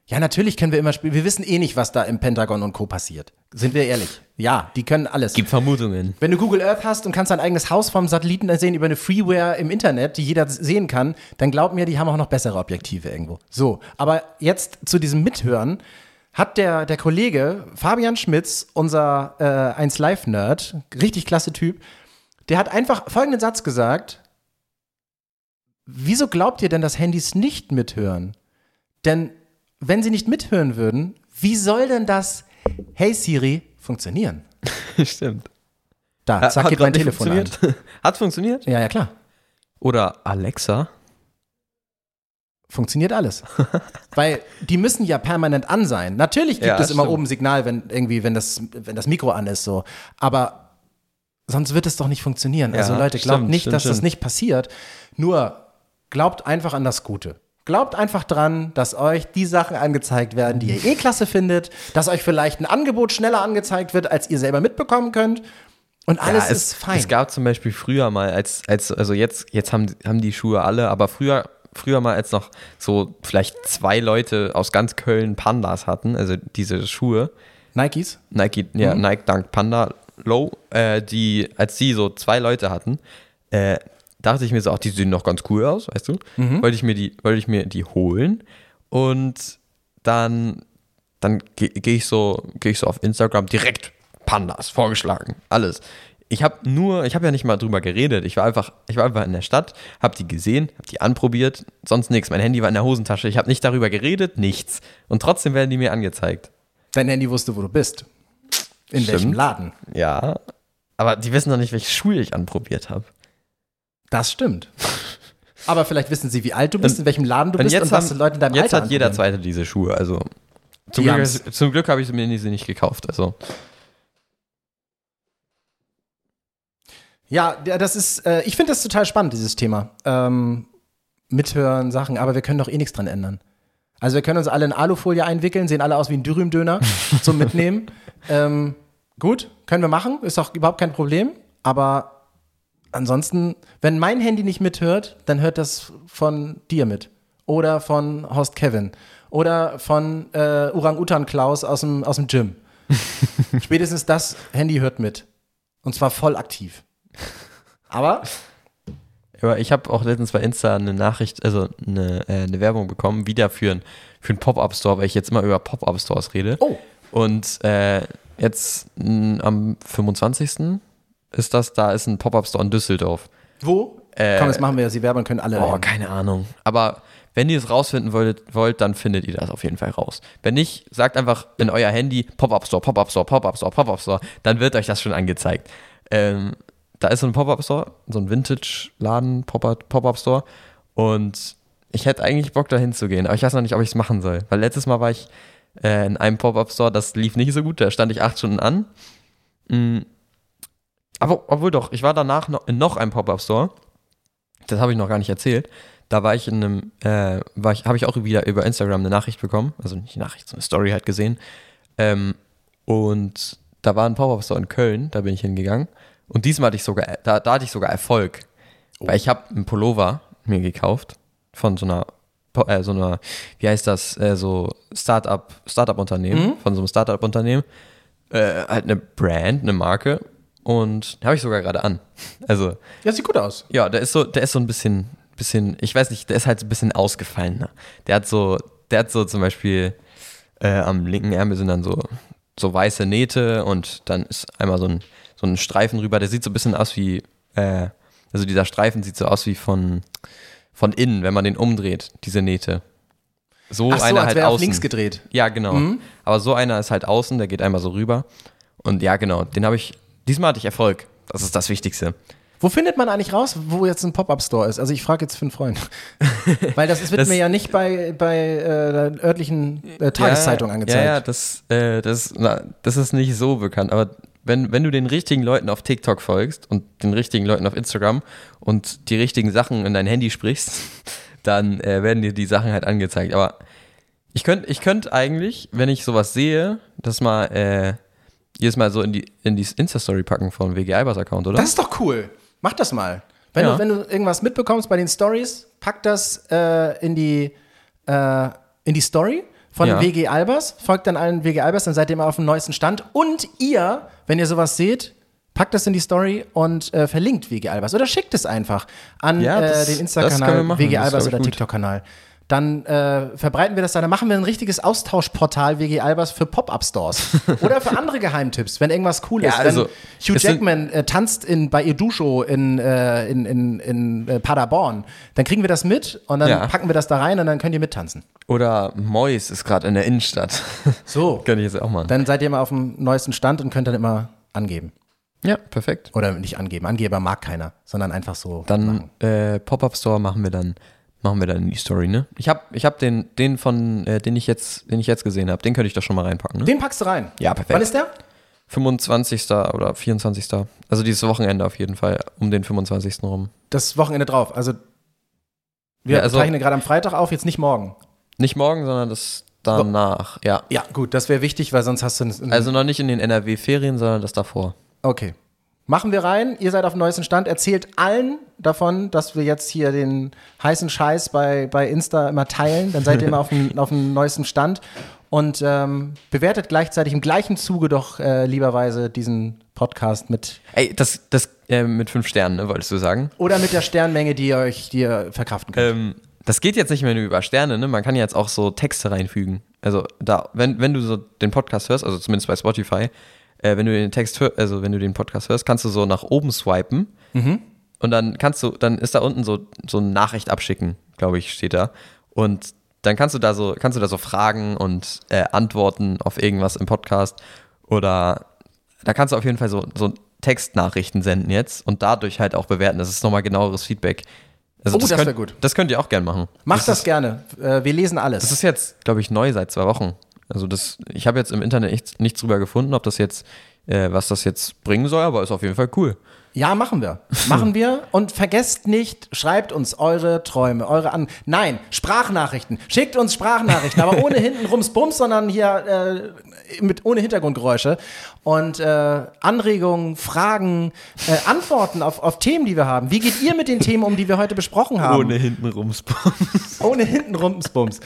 ja, natürlich können wir immer spielen. Wir wissen eh nicht, was da im Pentagon und Co. passiert. Sind wir ehrlich? Ja, die können alles. Gibt Vermutungen. Wenn du Google Earth hast und kannst dein eigenes Haus vom Satelliten sehen über eine Freeware im Internet, die jeder sehen kann, dann glaub mir, die haben auch noch bessere Objektive irgendwo. So, aber jetzt zu diesem Mithören hat der, der Kollege Fabian Schmitz, unser äh, 1 Live Nerd, richtig klasse Typ, der hat einfach folgenden Satz gesagt: Wieso glaubt ihr denn, dass Handys nicht mithören? Denn wenn sie nicht mithören würden, wie soll denn das Hey Siri funktionieren? Stimmt. Da, zack, geht grad mein Telefon an. funktioniert. Hat funktioniert? Ja, ja, klar. Oder Alexa? Funktioniert alles. Weil die müssen ja permanent an sein. Natürlich gibt Ja, es immer stimmt. oben Signal, wenn irgendwie, wenn das, wenn das Mikro an ist, so. Aber sonst wird es doch nicht funktionieren. also Ja, Leute, glaubt stimmt, nicht, stimmt, dass das nicht passiert. Nur glaubt einfach an das Gute. Glaubt einfach dran, dass euch die Sachen angezeigt werden, die ihr eh klasse findet, dass euch vielleicht ein Angebot schneller angezeigt wird, als ihr selber mitbekommen könnt. Und alles ja, es, ist fein. Es gab zum Beispiel früher mal, als, als also jetzt, jetzt haben, haben die Schuhe alle, aber früher, früher mal, als noch so vielleicht zwei Leute aus ganz Köln Pandas hatten, also diese Schuhe, Nikes? Nike, ja, Mhm. Nike Dunk Panda Low, äh, die, als die so zwei Leute hatten, äh, dachte ich mir so, ach, die sehen doch ganz cool aus, weißt du? Mhm. Wollte ich mir die, wollte ich mir die holen und dann, dann gehe geh ich so, gehe ich so auf Instagram direkt Pandas vorgeschlagen, alles. Ich habe nur, ich habe ja nicht mal drüber geredet. Ich war einfach, ich war einfach in der Stadt, habe die gesehen, habe die anprobiert, sonst nichts. Mein Handy war in der Hosentasche. Ich habe nicht darüber geredet, nichts. Und trotzdem werden die mir angezeigt. Dein Handy wusste, wo du bist. In Stimmt. welchem Laden. Ja, aber die wissen doch nicht, welche Schuhe ich anprobiert habe. Das stimmt. Aber vielleicht wissen sie, wie alt du bist, Und- in welchem Laden du bist jetzt, und was haben, Leute in deinem jetzt Alter hat jeder anprobieren. Zweite diese Schuhe. Also zum Die Glück, haben's. zum Glück habe ich mir sie nicht gekauft. Also Ja, ja, das ist, äh, ich finde das total spannend, dieses Thema. Ähm, mithören, Sachen, aber wir können doch eh nichts dran ändern. Also wir können uns alle in Alufolie einwickeln, sehen alle aus wie ein Dürüm-Döner zum Mitnehmen. Ähm, gut, können wir machen, ist auch überhaupt kein Problem. Aber ansonsten, wenn mein Handy nicht mithört, dann hört das von dir mit. Oder von Horst Kevin. Oder von äh, Orang-Utan Klaus aus dem, aus dem Gym. Spätestens das Handy hört mit. Und zwar voll aktiv. Aber Aber ich habe auch letztens bei Insta eine Nachricht, also eine, äh, eine Werbung bekommen, wieder für, ein, für einen Pop-Up-Store, weil ich jetzt immer über Pop-Up-Stores rede. Oh. Und äh, jetzt mh, am 25. ist das, da ist ein Pop-Up-Store in Düsseldorf. wo? Äh, Komm, jetzt machen wir das. Die Werbung können alle. Oh, rein. keine Ahnung. Aber wenn ihr es rausfinden wollt, wollt, dann findet ihr das auf jeden Fall raus. Wenn nicht, sagt einfach in euer Handy Pop-Up Store, Pop-Up Store, Pop-Up Store, Pop-Up Store, dann wird euch das schon angezeigt. Ähm, da ist so ein Pop-Up Store, so ein Vintage-Laden, Pop-Up Pop Store. Und ich hätte eigentlich Bock, da hinzugehen, aber ich weiß noch nicht, ob ich es machen soll. Weil letztes Mal war ich äh, in einem Pop-Up Store, das lief nicht so gut, da stand ich acht Stunden an. Mm. Aber obwohl doch, ich war danach noch in noch einem Pop-Up Store. Das habe ich noch gar nicht erzählt. Da war ich in einem, äh, war ich, habe ich auch wieder über Instagram eine Nachricht bekommen, also nicht eine Nachricht, so eine Story halt gesehen. Ähm, und da war ein Pop-Up Store in Köln, da bin ich hingegangen. Und diesmal hatte ich sogar, da, da hatte ich sogar Erfolg. Weil ich habe einen Pullover mir gekauft von so einer, äh, so einer, wie heißt das, äh, so Startup, Startup-Unternehmen, von so einem Startup-Unternehmen. Äh, halt eine Brand, eine Marke. Und habe ich sogar gerade an. Also, Ja, sieht gut aus. ja, der ist so, der ist so ein bisschen, bisschen, ich weiß nicht, der ist halt so ein bisschen ausgefallener. Der hat so, der hat so zum Beispiel äh, am linken Ärmel sind dann so, so weiße Nähte und dann ist einmal so ein, so ein Streifen rüber, der sieht so ein bisschen aus wie, äh, also dieser Streifen sieht so aus wie von, von innen, wenn man den umdreht, diese Nähte. So Ach so, einer als halt außen. links gedreht. Ja, genau. Aber so einer ist halt außen, der geht einmal so rüber. Und ja, genau, den habe ich, diesmal hatte ich Erfolg. Das ist das Wichtigste. Wo findet man eigentlich raus, wo jetzt ein Pop-Up-Store ist? Also ich frage jetzt für einen Freund. Weil das wird Das- mir ja nicht bei, bei äh, der örtlichen äh, Tageszeitung ja, angezeigt. Ja, ja, das, äh, das, na, das ist nicht so bekannt. Aber wenn, wenn du den richtigen Leuten auf TikTok folgst und den richtigen Leuten auf Instagram und die richtigen Sachen in dein Handy sprichst, dann äh, werden dir die Sachen halt angezeigt. Aber ich könnte ich könnt eigentlich, wenn ich sowas sehe, das mal äh, jedes Mal so in die, in die Insta-Story packen von WG Albers Account, oder? Das ist doch cool. Mach das mal. Wenn, Ja. du, wenn du irgendwas mitbekommst bei den Stories, pack das äh, in, die, äh, in die Story von Ja. WG Albers. Folgt dann allen WG Albers, dann seid ihr immer auf dem neuesten Stand. Und ihr, wenn ihr sowas seht, packt das in die Story und äh, verlinkt WG Albers. Oder schickt es einfach an Ja, äh, das- den Insta-Kanal. WG Albers oder. TikTok-Kanal. Dann äh, verbreiten wir das da. Dann machen wir ein richtiges Austauschportal WG Albers für Pop-Up-Stores. Oder für andere Geheimtipps, wenn irgendwas cool Ja, ist. also, wenn Hugh Jackman äh, tanzt in, bei Edusho in, äh, in, in, in äh, Paderborn, dann kriegen wir das mit und dann Ja. packen wir das da rein und dann könnt ihr mittanzen. Oder Mois ist gerade in der Innenstadt. So. Könnte ich jetzt auch machen. Dann seid ihr immer auf dem neuesten Stand und könnt dann immer angeben. Ja, perfekt. Oder nicht angeben. Angeber mag keiner, sondern einfach so. Dann äh, Pop-Up Store machen wir dann machen wir dann in die Story, ne? Ich habe ich hab den den von äh, den ich jetzt den ich jetzt gesehen habe, den könnte ich doch schon mal reinpacken, ne? Den packst du rein. Ja, perfekt. Wann ist der? 25. oder 24. Also dieses Wochenende auf jeden Fall um den 25. rum. Das Wochenende drauf. Also, wir Ja, also- zeichnen gerade am Freitag auf, jetzt nicht morgen. Nicht morgen, sondern das danach, ja. Ja, gut, das wäre wichtig, weil sonst hast du. Also noch nicht in den NRW Ferien, sondern das davor. Okay. Machen wir rein. Ihr seid auf dem neuesten Stand. Erzählt allen davon, dass wir jetzt hier den heißen Scheiß bei, bei Insta immer teilen. Dann seid ihr immer auf dem, auf dem neuesten Stand. Und ähm, bewertet gleichzeitig im gleichen Zuge doch äh, lieberweise diesen Podcast mit Ey, das das äh, mit fünf Sternen, ne, wolltest du sagen? oder mit der Sternmenge, die ihr euch die ihr verkraften könnt. Ähm, das geht jetzt nicht mehr nur über Sterne, ne? Man kann jetzt auch so Texte reinfügen. Also da, wenn, wenn du so den Podcast hörst, also zumindest bei Spotify, äh, wenn du den Text hörst, also wenn du den Podcast hörst, kannst du so nach oben swipen und dann kannst du, dann ist da unten so, so eine Nachricht abschicken, glaube ich, steht da. Und dann kannst du da so, kannst du da so Fragen und äh, Antworten auf irgendwas im Podcast oder da kannst du auf jeden Fall so, so Textnachrichten senden jetzt und dadurch halt auch bewerten. Das ist nochmal genaueres Feedback. Also Oh, das könnt- wär gut. Das könnt ihr auch gern machen. Macht das, ist, gerne. Äh, wir lesen alles. Das ist jetzt, glaube ich, neu seit zwei Wochen. Also das, ich habe jetzt im Internet echt nichts drüber gefunden, ob das jetzt, äh, was das jetzt bringen soll, aber ist auf jeden Fall cool. Ja, machen wir. Machen wir. Und vergesst nicht, schreibt uns eure Träume, eure An. Nein, Sprachnachrichten. Schickt uns Sprachnachrichten, aber ohne hinten Rums-Bums, sondern hier äh, mit, ohne Hintergrundgeräusche. Und äh, Anregungen, Fragen, äh, Antworten auf, auf Themen, die wir haben. Wie geht ihr mit den Themen um, die wir heute besprochen haben? Ohne hinten rumspummen. Ohne hinten Rums-Bums.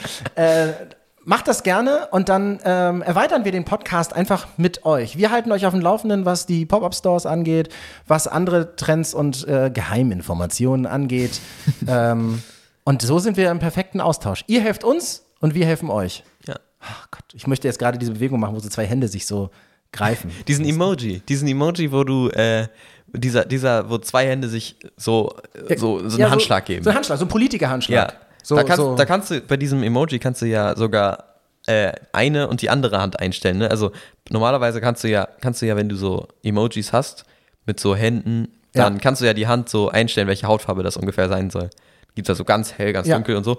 Macht das gerne und dann ähm, erweitern wir den Podcast einfach mit euch. Wir halten euch auf dem Laufenden, was die Pop-Up-Stores angeht, was andere Trends und äh, Geheiminformationen angeht. ähm, und so sind wir im perfekten Austausch. Ihr helft uns und wir helfen euch. Ja. Ach Gott, ich möchte jetzt gerade diese Bewegung machen, wo so zwei Hände sich so greifen. Diesen Emoji, diesen Emoji, wo du, äh, dieser, dieser, wo zwei Hände sich so, äh, so, so einen Ja, Handschlag geben. So einen Handschlag, so einen Politiker-Handschlag. Ja. So, da, kannst, so. da kannst du, bei diesem Emoji kannst du ja sogar äh, eine und die andere Hand einstellen. Ne? Also normalerweise kannst du ja, kannst du ja, wenn du so Emojis hast, mit so Händen, dann Ja. kannst du ja die Hand so einstellen, welche Hautfarbe das ungefähr sein soll. Gibt es so ganz hell, ganz Ja. dunkel und so.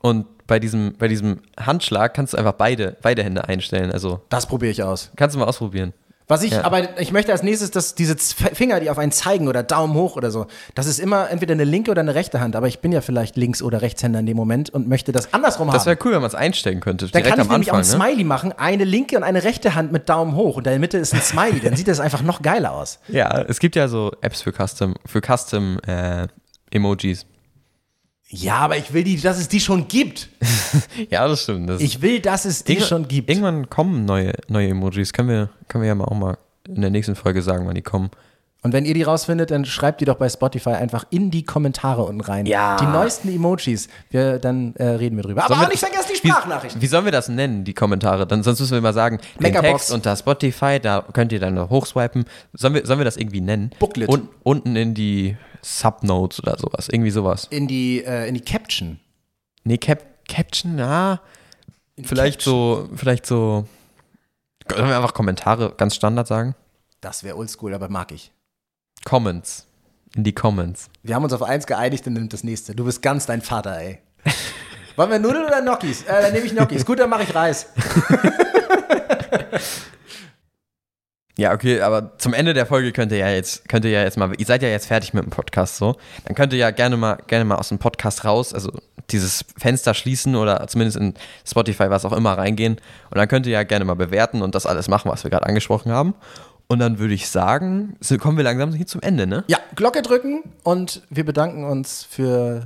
Und bei diesem, bei diesem Handschlag kannst du einfach beide, beide Hände einstellen. Also das probiere ich aus. kannst du mal ausprobieren. Was ich, Ja. aber ich möchte als nächstes, dass diese Finger, die auf einen zeigen oder Daumen hoch oder so, das ist immer entweder eine linke oder eine rechte Hand, aber ich bin ja vielleicht Links- oder Rechtshänder in dem Moment und möchte das andersrum Das haben. wäre cool, wenn man es einstellen könnte. Dann kann ich nämlich auch Anfang. ein ne? Smiley machen, eine linke und eine rechte Hand mit Daumen hoch und in der Mitte ist ein Smiley, dann sieht das einfach noch geiler aus. Ja, es gibt ja so Apps für Custom, für Custom äh, Emojis. Ja, aber ich will die, dass es die schon gibt. Ja, das stimmt. Das Ich will, dass es die schon gibt. Irgendwann kommen neue, neue Emojis. Können wir, können wir ja mal auch mal in der nächsten Folge sagen, wann die kommen. Und wenn ihr die rausfindet, dann schreibt die doch bei Spotify einfach in die Kommentare unten rein. Ja. Die neuesten Emojis. Wir, dann äh, reden wir drüber. Aber Sollen auch wir- nicht vergessen die Wie, Sprachnachrichten. wie sollen wir das nennen, die Kommentare? Dann, sonst müssen wir mal sagen, den. Text unter Spotify, da könnt ihr dann noch hochswipen. Sollen wir, sollen wir das irgendwie nennen? Booklet. Und, unten in die Subnotes oder sowas. Irgendwie sowas. In die, äh, in die Caption. Nee, Cap Caption, ja. Vielleicht so, vielleicht so. Sollen wir einfach Kommentare ganz Standard sagen? Das wäre oldschool, aber mag ich. Comments. In die Comments. Wir haben uns auf eins geeinigt, dann nimmt das nächste. Du bist ganz dein Vater, ey. Wollen wir Nudeln oder Gnocchis? Äh, dann nehme ich Gnocchis. Gut, dann mache ich Reis. Ja, okay, aber zum Ende der Folge könnt ihr ja jetzt, könnt ihr ja jetzt mal, ihr seid ja jetzt fertig mit dem Podcast so, dann könnt ihr ja gerne mal, gerne mal aus dem Podcast raus, also dieses Fenster schließen oder zumindest in Spotify, was auch immer, reingehen und dann könnt ihr ja gerne mal bewerten und das alles machen, was wir gerade angesprochen haben. Und dann würde ich sagen, so kommen wir langsam hier zum Ende, ne? Ja, Glocke drücken und wir bedanken uns für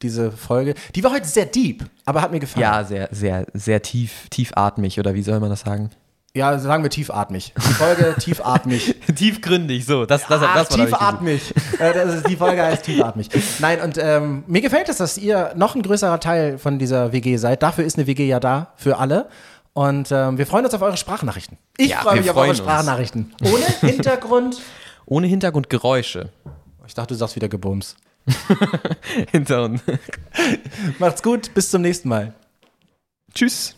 diese Folge. Die war heute sehr deep, aber hat mir gefallen. Ja, sehr, sehr, sehr tief, tiefatmig oder wie soll man das sagen? Ja, sagen wir tiefatmig. Die Folge tiefatmig. Tiefgründig, so, das, das, Ach, das war tiefatmig. Äh, das ist, die Folge heißt tiefatmig. Nein, und ähm, mir gefällt es, dass ihr noch ein größerer Teil von dieser WG seid. Dafür ist eine WG ja da, für alle. Und ähm, wir freuen uns auf eure Sprachnachrichten. Ich Ja, freue mich auf eure uns. Sprachnachrichten. Ohne Hintergrund. Ohne Hintergrundgeräusche. Ich dachte, du sagst wieder Gebums. Hinter uns. Macht's gut, bis zum nächsten Mal. Tschüss.